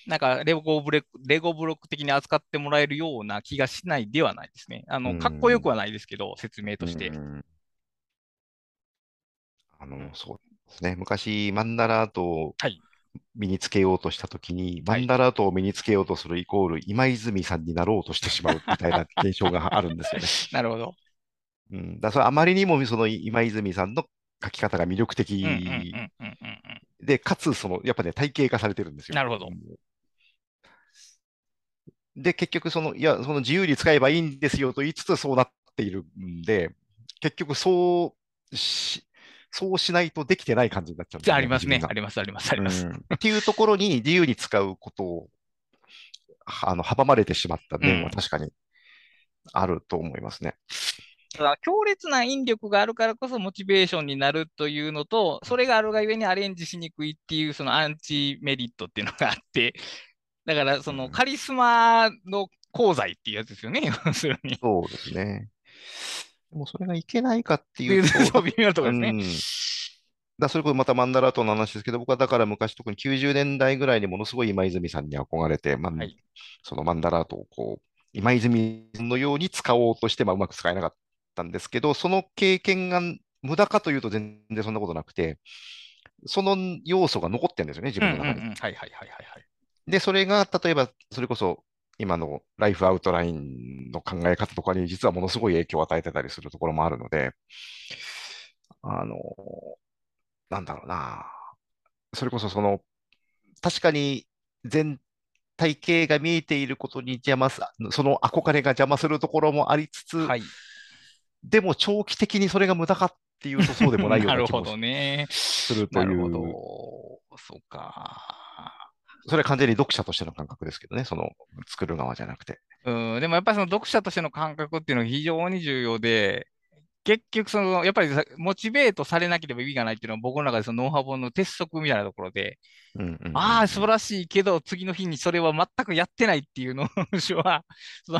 なんかレゴブレレゴブロック的に扱ってもらえるような気がしないではないですね。あの、うんかっこよくはないですけど、説明としてう。んあの、そうですね。昔、マンダラートをはい身につけようとしたときに、はいマンダラートを身につけようとするイコール、今泉さんになろうとしてしまうみたいな現象があるんですよね。(laughs) なるほど。うん、だからそれあまりにもその今泉さんの書き方が魅力的。で、かつ、その、やっぱね、体系化されてるんですよ。なるほどで、結局、その、いや、その自由に使えばいいんですよと言いつつ、そうなっているんで、結局、そうし、そうしないとできてない感じになっちゃうんですよありますね。あります、あります、あります。うんっていうところに自由に使うことを、はあの、阻まれてしまった面はうん確かにあると思いますね。ただ強烈な引力があるからこそモチベーションになるというのと、それがあるがゆえにアレンジしにくいっていうそのアンチメリットっていうのがあって、だからそのカリスマの功罪っていうやつですよね、要するに。そうですね。でもそれがいけないかっていいううと、(laughs) そう微妙なところですね。うんだそれこそまたマンダラートの話ですけど、僕はだから昔特に90年代ぐらいにものすごい今泉さんに憧れて、まあはいそのマンダラートをこう、今泉さんのように使おうとして、まあ、うまく使えなかったんですけど、その経験が無駄かというと全然そんなことなくて、その要素が残ってるんですよね、自うん分の中に。うんうんはいはいはいはいはい。で、それが例えば、それこそ今のライフアウトラインの考え方とかに実はものすごい影響を与えてたりするところもあるので、あの、なんだろうな。それこそその、確かに全体系が見えていることに邪魔す、その憧れが邪魔するところもありつつ、はい。でも長期的にそれが無駄かっていうとそうでもないような (laughs) るほな気もどね。するとないるほう、ど。そうか。それは完全に読者としての感覚ですけどね、その作る側じゃなくて。うん、でもやっぱりその読者としての感覚っていうのが非常に重要で、結局その、やっぱりさモチベートされなければ意味がないっていうのは僕の中でそのノウハウ本の鉄則みたいなところで、うんうんうんああ、素晴らしいけど、次の日にそれは全くやってないっていうの (laughs) は、その、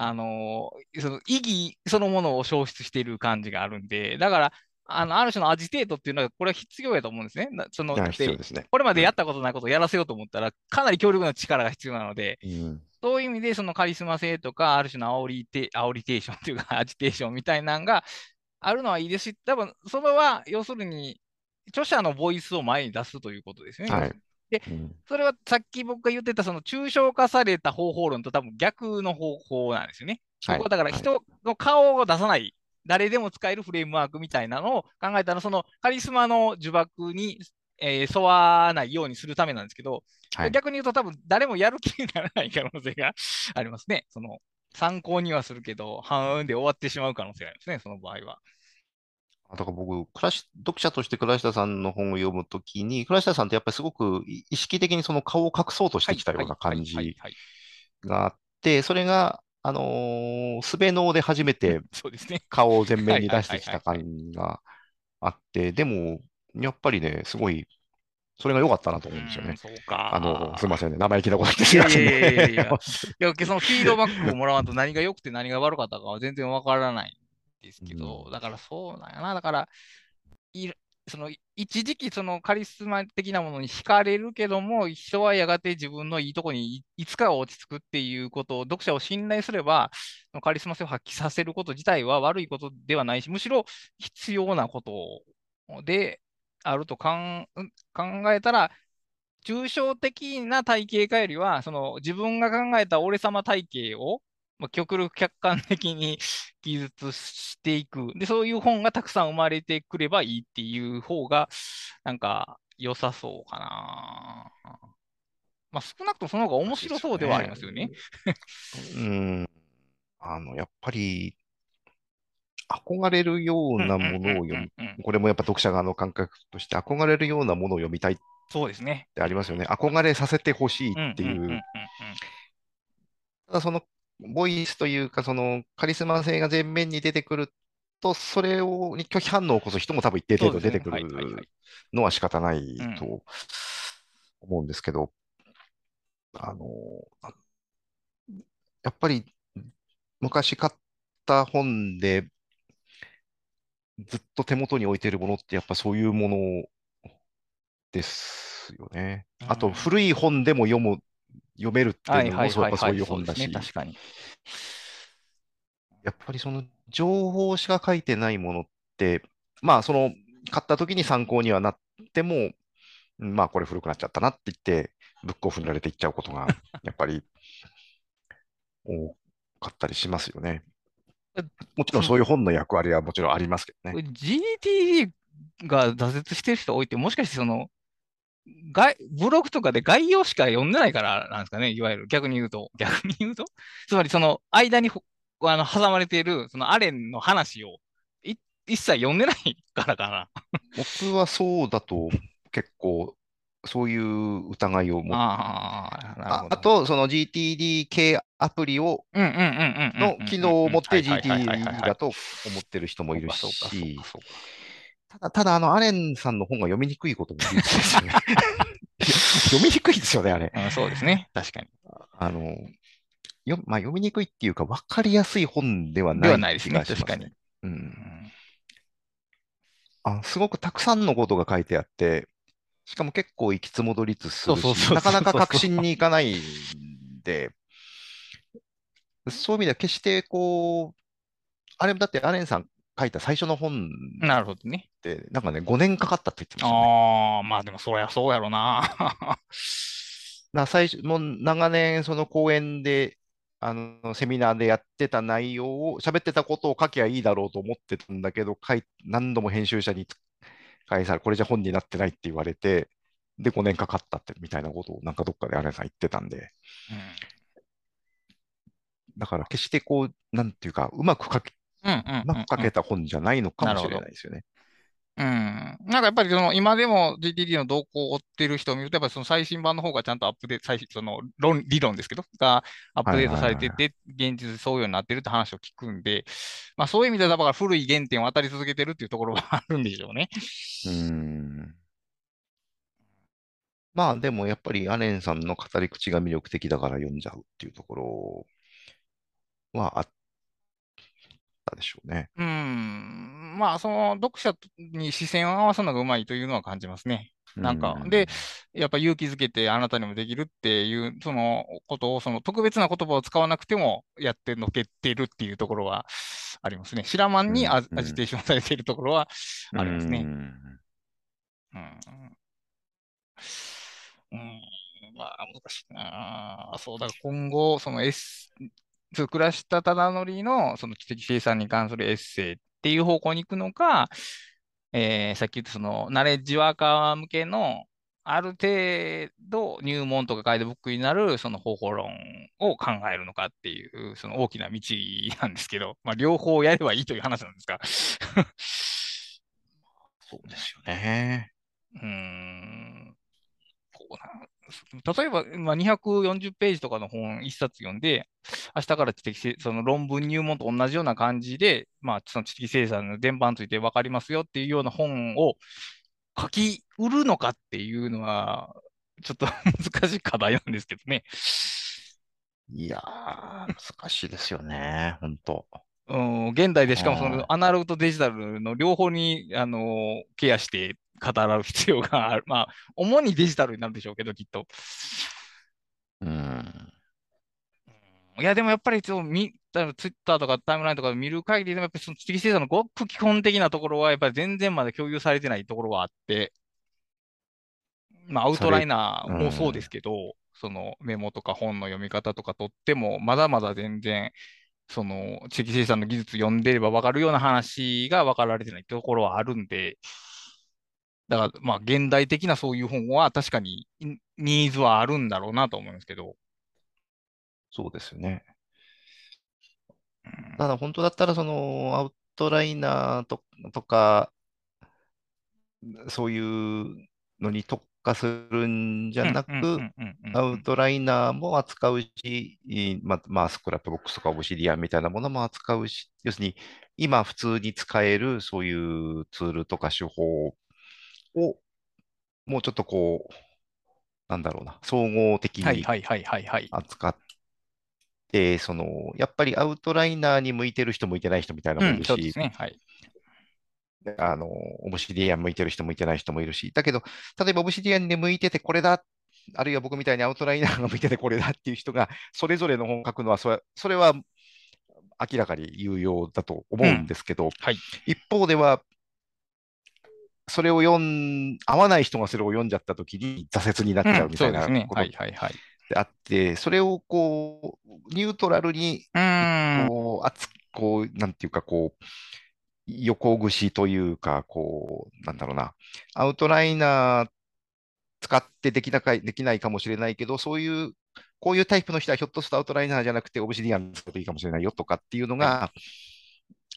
あのーその意義そのものを消失している感じがあるんで、だから、あの、ある種のアジテートっていうのは、これは必要やと思うんですね。なその、必要ですね。これまでやったことないことをやらせようと思ったら、かなり強力な力が必要なので、うんそういう意味で、そのカリスマ性とか、ある種の煽りて、煽りテーションというか、アジテーションみたいなのがあるのはいいですし、多分それは、要するに、著者のボイスを前に出すということですよね。はいで、うんそれはさっき僕が言ってた、その抽象化された方法論と多分逆の方法なんですよね。はいだから人の顔を出さない、誰でも使えるフレームワークみたいなのを考えたら、そのカリスマの呪縛に、えー沿わないようにするためなんですけど、はい逆に言うと多分誰もやる気にならない可能性がありますね。その参考にはするけど、半で終わってしまう可能性がありますね、その場合は。だから僕、倉し読者として倉下さんの本を読むときに、倉下さんってやっぱりすごく意意識的にその顔を隠そうとしてきたような感はいじがあって、それが、あのー、スベノーで初めて。顔を前面に出してきた感があって、でも、やっぱりね、すごい、それが良かったなと思うんですよね。うんそうか。あの、すみませんね、生意気なこと言っていやいすみませんやいやいやいやね。いや、そのフィードバックをもらわんと (laughs) 何が良くて何が悪かったかは全然わからないんですけど、うんだからそうなんやな。だから、いその一時期そのカリスマ的なものに惹かれるけども、人はやがて自分のいいとこにいつかは落ち着くっていうことを読者を信頼すれば、カリスマ性を発揮させること自体は悪いことではないし、むしろ必要なことであると考えたら、抽象的な体系化よりは、その自分が考えた俺様体系を、まあ、極力客観的に (laughs) 記述していく。で、そういう本がたくさん生まれてくればいいっていう方が、なんか良さそうかな。まあ、少なくともその方が面白そうではありますよね。うん。あの、やっぱり、憧れるようなものを読み、うんうんうんうんこれもやっぱ読者側の感覚として、憧れるようなものを読みたいっそうですね。てありますよね。憧れさせてほしいっていう。ただその、ボイスというか、その、カリスマ性が前面に出てくると、それを、に拒否反応を起こす人も多分一定程度出てくるいのは仕方ないうん。と思うん。ですけど、あの、やっぱり昔買った本でずっと手元に置いてるものってやっぱそういうものですよね。あとうん。古い本でも読む、読めるってはいいうの。もそうやっぱそういう本だしね、、確かに。やっぱりその情報しか書いてないものって、まあその買った時に参考にはなっても、うんまあこれ古くなっちゃったなって言って、ブックオフにられていっちゃうことが、(laughs) やっぱり多かったりしますよね。もちろんそういう本の役割はもちろんありますけどね。GTD が挫折してる人多いって、もしかしてその、がブログとかで概要しか読んでないからなんですかね、いわゆる。逆に言うと。逆に言うと？(laughs) つまりその間にほあの挟まれているそのアレンの話をい一切読んでないからかな。(laughs) 僕はそうだと結構そういう疑いを持って、ああ、とその GTD 系アプリをの機能を持って GTD だと思ってる人もいるしただ、ただあのアレンさんの本が読みにくいことも事実ですよね。(laughs) 読みにくいですよね、あれ。うんそうですね。確かに。あの、よまあ、読みにくいっていうか、わかりやすい本ではでないはないですね。確かに。う。うんんあ、すごくたくさんのことが書いてあって、しかも結構行きつ戻りつするし、なかなか確信にいかないんで、そういう意味では決してこう、あれだってアレンさん書いた最初の本っなるほどね。て、なんかね、5年かかったって言ってましたね。ああ、まあでもそりゃそうやろな。(laughs) だから最初、もう長年その講演で、あの、セミナーでやってた内容を、喋ってたことを書きゃいいだろうと思ってたんだけど、書い何度も編集者に返され、これじゃ本になってないって言われて、で、5年かかったって、みたいなことを、なんかどっかでアレンさん言ってたんで、だから決してこう、なんていうか、うまく書け、うんうんうんうんうまく書けた本じゃないのかもしれないですよね。うん。なんかやっぱりその今でも GTD の動向を追ってる人を見ると、やっぱりその最新版の方がちゃんとアップデート、最新その論理論ですけど、がアップデートされてて、現実そういうようになってるって話を聞くんで、まあそういう意味では、だから古い原点を渡り続けてるっていうところはあるんでしょうね。うーん。まあでもやっぱりアレンさんの語り口が魅力的だから読んじゃうっていうところはあったでしょうね。うん。まあその読者に視線を合わすのがうまいというのは感じますね。なんかうで、やっぱ勇気づけてあなたにもできるっていう、そのことを、その特別な言葉を使わなくてもやってのけてるっていうところはありますね。シラマンにア,、ジテーションされているところはありますね。うんうん。うん。まあ、難しいな。そうだ、今後、そのエッス、倉下忠則のその知的生産に関するエッセイっていう方向に行くのか、えーさっき言ったそのナレッジワーカー向けのある程度入門とかガイドブックになるその方法論を考えるのかっていうその大きな道なんですけど、まあ、両方やればいいという話なんですが。(laughs) そうですよね。うーんこうな例えば、まあ、240ページとかの本一冊読んで、明日から知的生その論文入門と同じような感じで、まあ、その知的生産の伝播について分かりますよっていうような本を書き売るのかっていうのは、ちょっと難しい課題なんですけどね。いやー、難しいですよね、本当。うん、現代でしかもそのアナログとデジタルの両方に、あのケアして語らう必要がある。まあ、主にデジタルになるでしょうけど、きっと。うん。いや、でもやっぱりそうみ例えばツイッターとかタイムラインとか見る限りでも、やっぱりその知的生産のごく基本的なところは、やっぱり全然まだ共有されてないところがあって、まあ、アウトライナーもそうですけど、そのメモとか本の読み方とかとっても、まだまだ全然、その知的生産の技術読んでれば分かるような話が分かられてないところはあるんで、だから、まあ、現代的なそういう本は確かにニーズはあるんだろうなと思うんですけど。そうですよね。ただ本当だったら、そのアウトライナーととか、そういうのに特化するんじゃなく、アウトライナーも扱うし、ままあ、 Scrapbox とか Obsidian みたいなものも扱うし、要するに今普通に使えるそういうツールとか手法をもうちょっとこう、なんだろうな、総合的に扱って、その、やっぱりアウトライナーに向いてる人、向いてない人みたいなもいるし、うんねはい、あの、オブシディアン向いてる人、向いてない人もいるし、だけど、例えばオブシディアンで向いててこれだ、あるいは僕みたいにアウトライナーが向いててこれだっていう人が、それぞれの本を書くのはそれ、それは明らかに有用だと思うんですけど、うんはい、一方では、それを読ん、合わない人がそれを読んじゃったときに挫折になっちゃうみたいなことであって、それをこう、ニュートラルに、こう、熱こう、なんていうか、こう、横串というか、こう、なんだろうな、アウトライナー使ってできなかできないかもしれないけど、そういう、こういうタイプの人はひょっとするとアウトライナーじゃなくてオブシディアン使うといいかもしれないよとかっていうのが、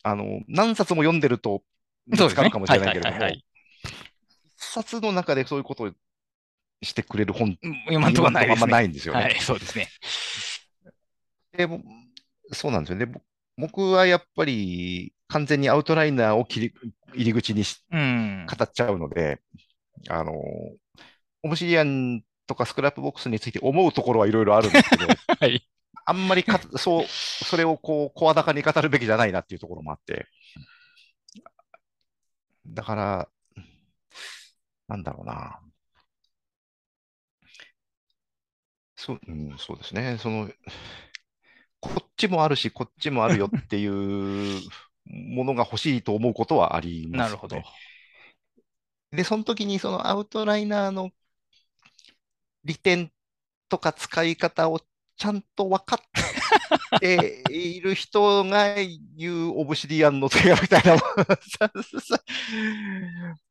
あの、何冊も読んでると見つかるかもしれないけれども、冊の中でそういうことをしてくれる本、今とはないですね。ないんですよね。はい、そうですね。でそうなんですよね。僕はやっぱり完全にアウトライナーを切り入り口にし、うん、語っちゃうので、あの、 Obsidian とか Scrapbox について思うところはいろいろあるんですけど、(laughs) はい、あんまりかそう、それをこう、声高に語るべきじゃないなっていうところもあって、だから、なんだろうな。そう、うん、そうですね。その、こっちもあるし、こっちもあるよっていう (laughs) ものが欲しいと思うことはあります、ね、なるほど。で、その時にそのアウトライナーの利点とか使い方をちゃんと分かっている人が言うオブシディアンの手紙みたいなも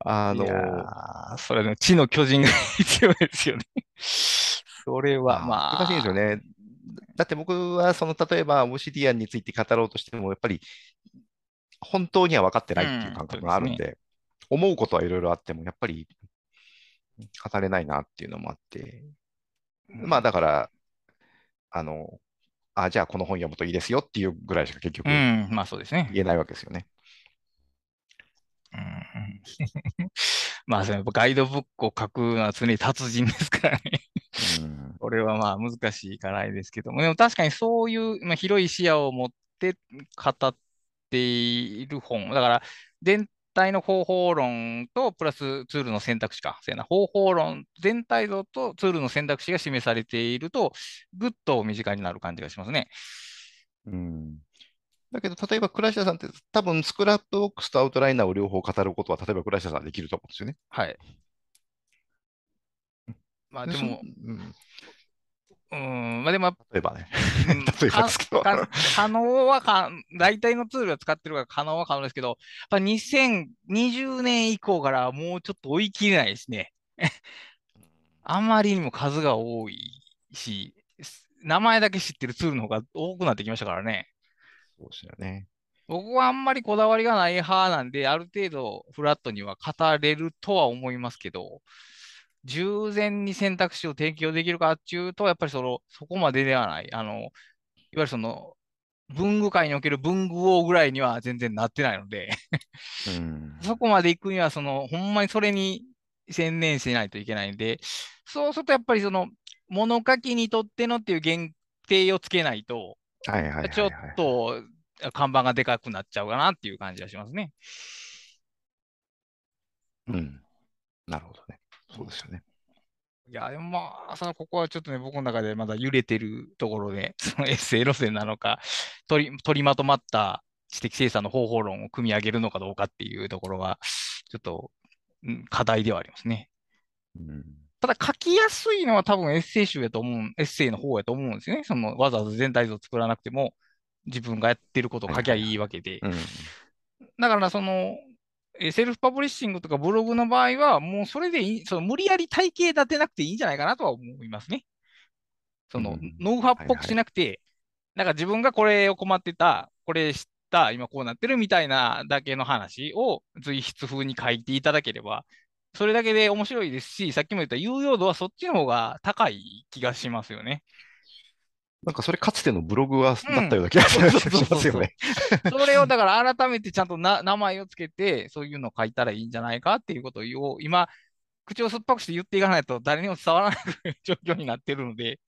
あのそれの地の巨人が必要ですよね。それはまあ。難しいですよね。だって僕は、その、例えば、オブシディアンについて語ろうとしても、やっぱり、本当には分かってないっていう感覚があるんで、うんでね、思うことはいろいろあっても、やっぱり、語れないなっていうのもあって、まあ、だから、あの、あ、じゃあこの本読むといいですよっていうぐらいしか結局、まあそうですね。言えないわけですよね。うん、(laughs) まあ、そのガイドブックを書くのは常に達人ですからねうん。これはまあ難しい課題ですけども、でも確かにそういう、まあ、広い視野を持って語っている本。だから、全体の方法論とプラスツールの選択肢か。そうな方法論全体像とツールの選択肢が示されていると、ぐっと身近になる感じがしますね。うん。だけど、例えば、倉下さんって多分、 Scrapbox とアウトライナーを両方語ることは、例えば、倉下さんできると思うんですよね。はい。まあ、でも、うん、うん、まあでも、例えばね。(laughs) 例えばですけど。可能はか、大体のツールを使ってるから可能は可能ですけど、やっぱ2020年以降からもうちょっと追い切れないですね。あまりにも数が多いし、名前だけ知ってるツールの方が多くなってきましたからね。そうですよね。僕はあんまりこだわりがない派なんで、ある程度フラットには語れるとは思いますけど、従前に選択肢を提供できるかっていうと、やっぱりその、そこまでではない。あの、いわゆるその、文具界における文具王ぐらいには全然なってないのでうん、そこまで行くには、その、ほんまにそれに専念しないといけないんで、そうするとやっぱりその、物書きにとってのっていう限定をつけないと、ちょっと看板がでかくなっちゃうかなっていう感じがしますね。うん。なるほどね。そうですよね。いや、でもまあ、その、ここはちょっとね、僕の中でまだ揺れてるところで、(laughs) そのエッセイ路線なのか、取り、取りまとまった知的生産の方法論を組み上げるのかどうかっていうところは、ちょっと、うん課題ではありますね。うんただ書きやすいのは多分エッセイ集やと思う、エッセイの方やと思うんですよね。そのわざわざ全体像作らなくても、自分がやってることを書きゃいいわけで。うんだからその、えーセルフパブリッシングとかブログの場合は、もうそれでいい、その無理やり体系立てなくていいんじゃないかなとは思いますね。その、うんノウハウっぽくしなくて、なんか自分がこれを困ってた、これ知った、今こうなってるみたいなだけの話を随筆風に書いていただければ、それだけで面白いですし、さっきも言った有用度はそっちの方が高い気がしますよね。なんかそれかつてのブログはうん。だったような気がしますよね。(laughs) それをだから改めてちゃんとな名前をつけて、そういうのを書いたらいいんじゃないかっていうことを今、口を酸っぱくして言っていかないと誰にも伝わらない状況になってるので、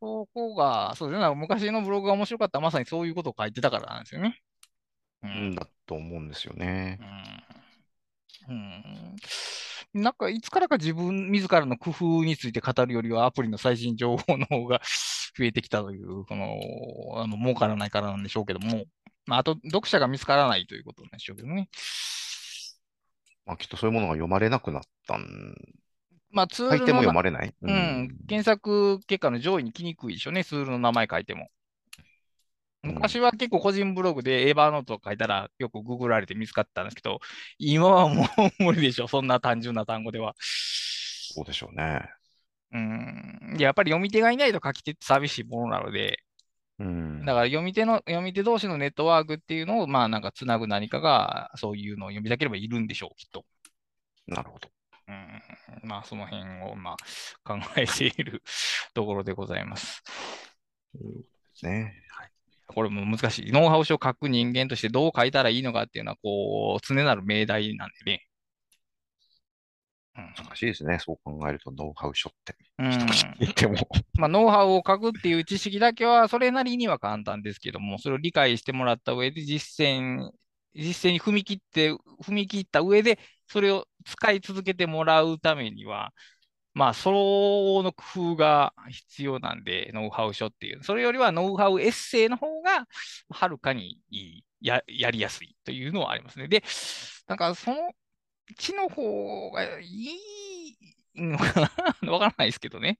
そこが、そうですね、昔のブログが面白かったらまさにそういうことを書いてたからなんですよね。ううんだと思うんですよね。うん。うん、なんかいつからか自分自らの工夫について語るよりはアプリの最新情報の方が増えてきたという、この、あの儲からないからなんでしょうけども、まあ、あと読者が見つからないということなんでしょうけどね。まあ、きっとそういうものが読まれなくなったん。まあ、ツー書いても読まれない。ううん、検索結果の上位に来にくいでしょうね、ツールの名前書いても。うん昔は結構個人ブログで Evernote を書いたらよくググられて見つかったんですけど、今はもう無理でしょ、そんな単純な単語では。そうでしょうね。うん、やっぱり読み手がいないと書き手って寂しいものなので、うん。だから読み手の、読み手同士のネットワークっていうのを、まあなんかつなぐ何かが、そういうのを読みたければいるんでしょう、きっと。なるほど。うん、まあその辺を、まあ考えているところでございます。ですね。これも難しい。ノウハウ書を書く人間としてどう書いたらいいのかっていうのは、こう、常なる命題なんでね。難しいですね。そう考えると、ノウハウ書って。うん。うん言っても。(laughs) まあ、ノウハウを書くっていう知識だけは、それなりには簡単ですけども、それを理解してもらった上で実践、実践に踏み切って、踏み切った上で、それを使い続けてもらうためには、まあ、相応の工夫が必要なんで、ノウハウ書っていう。それよりはノウハウエッセイの方が、はるかにいいや、やりやすいというのはありますね。で、なんかその地の方がいいのかな？(laughs) わからないですけどね。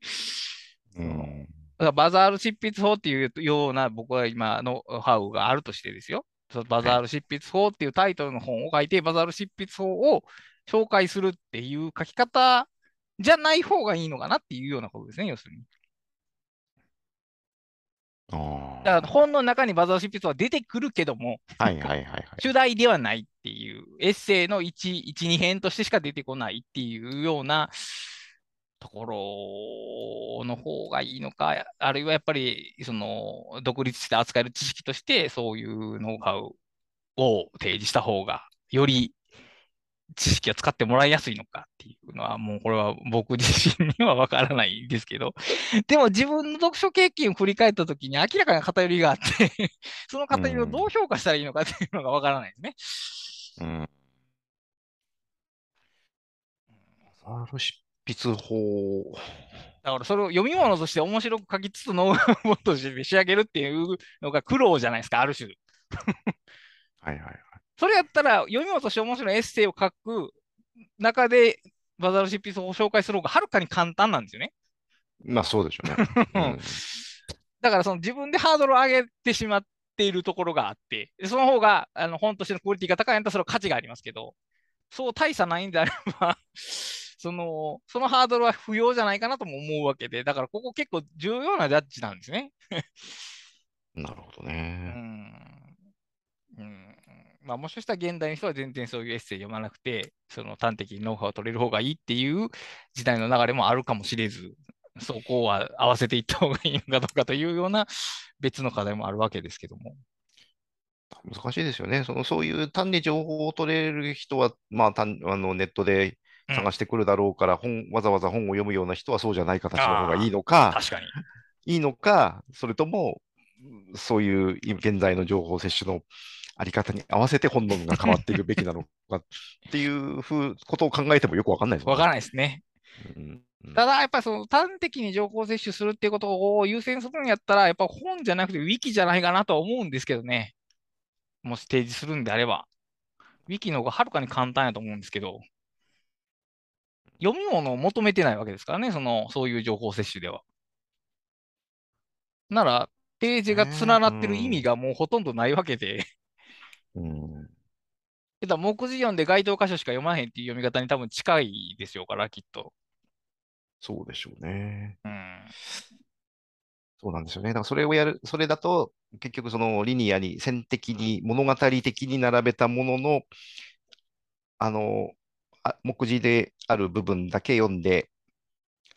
うん。バザール執筆法っていうような僕は今ノウハウがあるとしてですよ。バザール執筆法っていうタイトルの本を書いて、バザール執筆法を紹介するっていう書き方じゃない方がいいのかなっていうようなことですね、要するに。あだから本の中にバザール執筆法は出てくるけども、あ。はいはいはいはい。主題ではないっていう、エッセイの1、1、2編としてしか出てこないっていうようなところの方がいいのか、あるいはやっぱり、その、独立して扱える知識として、そういうノウハウを提示した方が、より知識を使ってもらいやすいのかっていうのは、もうこれは僕自身にはわからないですけど、(laughs) でも自分の読書経験を振り返ったときに明らかな偏りがあって、(laughs) その偏りをどう評価したらいいのかっていうのがわからないですね。うん。バザール執筆法。だからそれを読み物として面白く書きつつノウハウとして (laughs) 仕上げるっていうのが苦労じゃないですか、ある種。はいはいはい。それやったら読み物として面白いエッセイを書く中でバザール執筆法を紹介する方がはるかに簡単なんですよね。まあそうでしょうね。(laughs) うんだからその自分でハードルを上げてしまっているところがあって、でその方があの本としてのクオリティが高いんだったらそれは価値がありますけど、そう大差ないんであれば、(laughs) その、そのハードルは不要じゃないかなとも思うわけで、だからここ結構重要なジャッジなんですね。(laughs) なるほどうね。ん。うん。まあもしかしたら現代の人は全然そういうエッセイ読まなくて、その端的にノウハウを取れる方がいいっていう時代の流れもあるかもしれず、そこは合わせていった方がいいのかどうかというような別の課題もあるわけですけども。難しいですよね。そのそういう単に情報を取れる人は、まあ、単あのネットで探してくるだろうから、本わざわざ本を読むような人はそうじゃない形の方がいいのか、確かに。いいのか、それとも、そういう現在の情報摂取のあり方に合わせて本能が変わっていくべきなのかっていうふうことを考えてもよくわかんないですもんわからないですね。うんうんただ、やっぱりその端的に情報摂取するっていうことを優先するんやったら、やっぱ本じゃなくてウィキじゃないかなとは思うんですけどね。もし提示するんであれば。ウィキの方がはるかに簡単やと思うんですけど、読み物を求めてないわけですからね、その、そういう情報摂取では。なら、ページが連なってる意味がもうほとんどないわけで、うん。だから目次読んで該当箇所しか読まへんっていう読み方に多分近いですよから、きっと。そうでしょうね。うん。そうなんですよね。だからそれをやる、それだと、結局そのリニアに線的に、物語的に並べたものの、あの、あ目次である部分だけ読んで、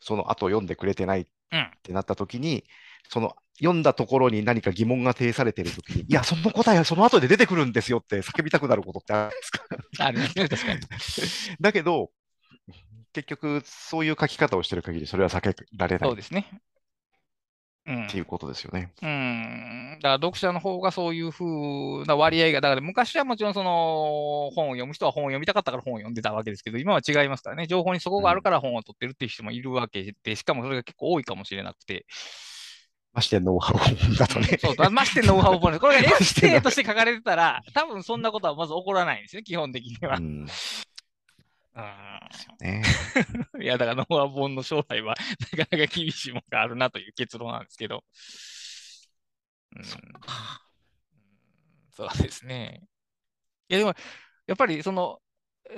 その後読んでくれてないっうん。てなったときに、その読んだところに何か疑問が呈されているときに、いや、その答えはその後で出てくるんですよって叫びたくなることってあるんですか？あるね、確かに。(laughs) だけど、結局、そういう書き方をしてる限り、それは避けられないっそうですね。うん。ていうことですよね。うん。だから読者の方がそういう風な割合が、だから昔はもちろんその本を読む人は本を読みたかったから本を読んでたわけですけど、今は違いますからね。情報にそこがあるから本を取ってるっていう人もいるわけで、しかもそれが結構多いかもしれなくて。ましてノウハウ本だとね。そう、だましてノウハウ本です。これが (laughs) エッセイとして書かれてたら、多分そんなことはまず起こらないんですね、基本的にはう。んうね、ん。(laughs) いや、だからノウハウ本の将来はなかなか厳しいものがあるなという結論なんですけど。うんそうですね。いや、でも、やっぱりその、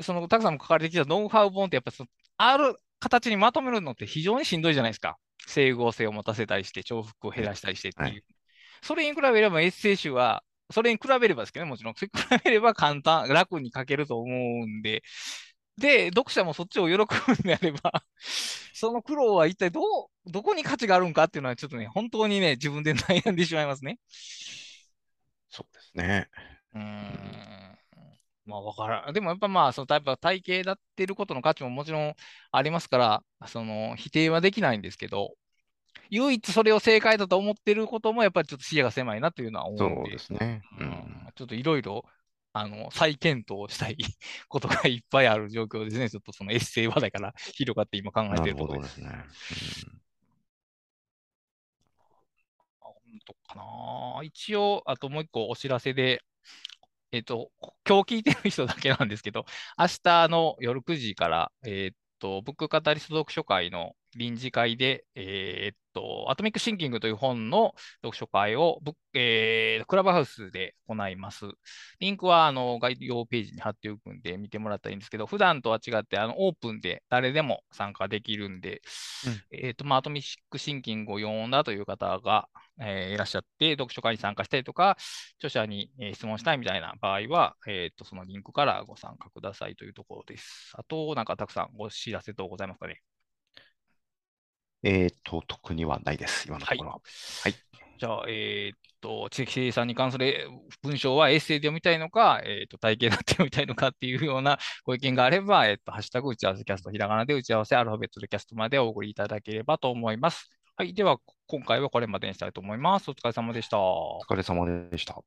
その、たくさんも書かれてきたノウハウ本って、やっぱその、ある形にまとめるのって非常にしんどいじゃないですか。整合性を持たせたりして、重複を減らしたりしてっていう。はいそれに比べればエッセイ集は、それに比べればですけどね、もちろん。それに比べれば簡単、楽に書けると思うんで、で、読者もそっちを喜ぶんであれば、(laughs) その苦労は一体どう、どこに価値があるんかっていうのは、ちょっとね、本当にね、自分で悩んでしまいますね。そうですね。うーん。まあ、わからん。でもやっぱまあ、そのタイプは体系だってることの価値ももちろんありますから、その否定はできないんですけど、唯一それを正解だと思ってることもやっぱりちょっと視野が狭いなというのは思そううんで、ですね。ううんんちょっといろいろ、あの、再検討したい (laughs) ことがいっぱいある状況ですね。ちょっとそのエッセイ話題から広がって今考えていなるるところです。ですね。あ本当かな。一応、あともう一個お知らせで、えっと、今日聞いてる人だけなんですけど、明日の夜9時から、えっと、ブックカタリスト読書会の臨時会で、えっと、アトミックシンキングという本の読書会をえークラブハウスで行います。リンクはあの概要ページに貼っておくんで見てもらったらいいんですけど、普段とは違ってあのオープンで誰でも参加できるんで、えっと、まあ、アトミックシンキングを読んだという方が、えーいらっしゃって、読書会に参加したりとか、著者に、えー質問したいみたいな場合は、えっと、そのリンクからご参加くださいというところです。あと、なんかたくさんお知らせとございますかね。えっと、特にはないです、今のところは。はい。じゃあ、えーっと、知的生産に関する文章はエッセイで読みたいのか、えーっと、体系だって読みたいのかっていうような (laughs) ご意見があれば、えーっと、ハッシュタグ打ち合わせキャスト、ひらがなで打ち合わせ、アルファベットでキャストまでお送りいただければと思います。はい。では、今回はこれまでにしたいと思います。お疲れ様でした。お疲れ様でした。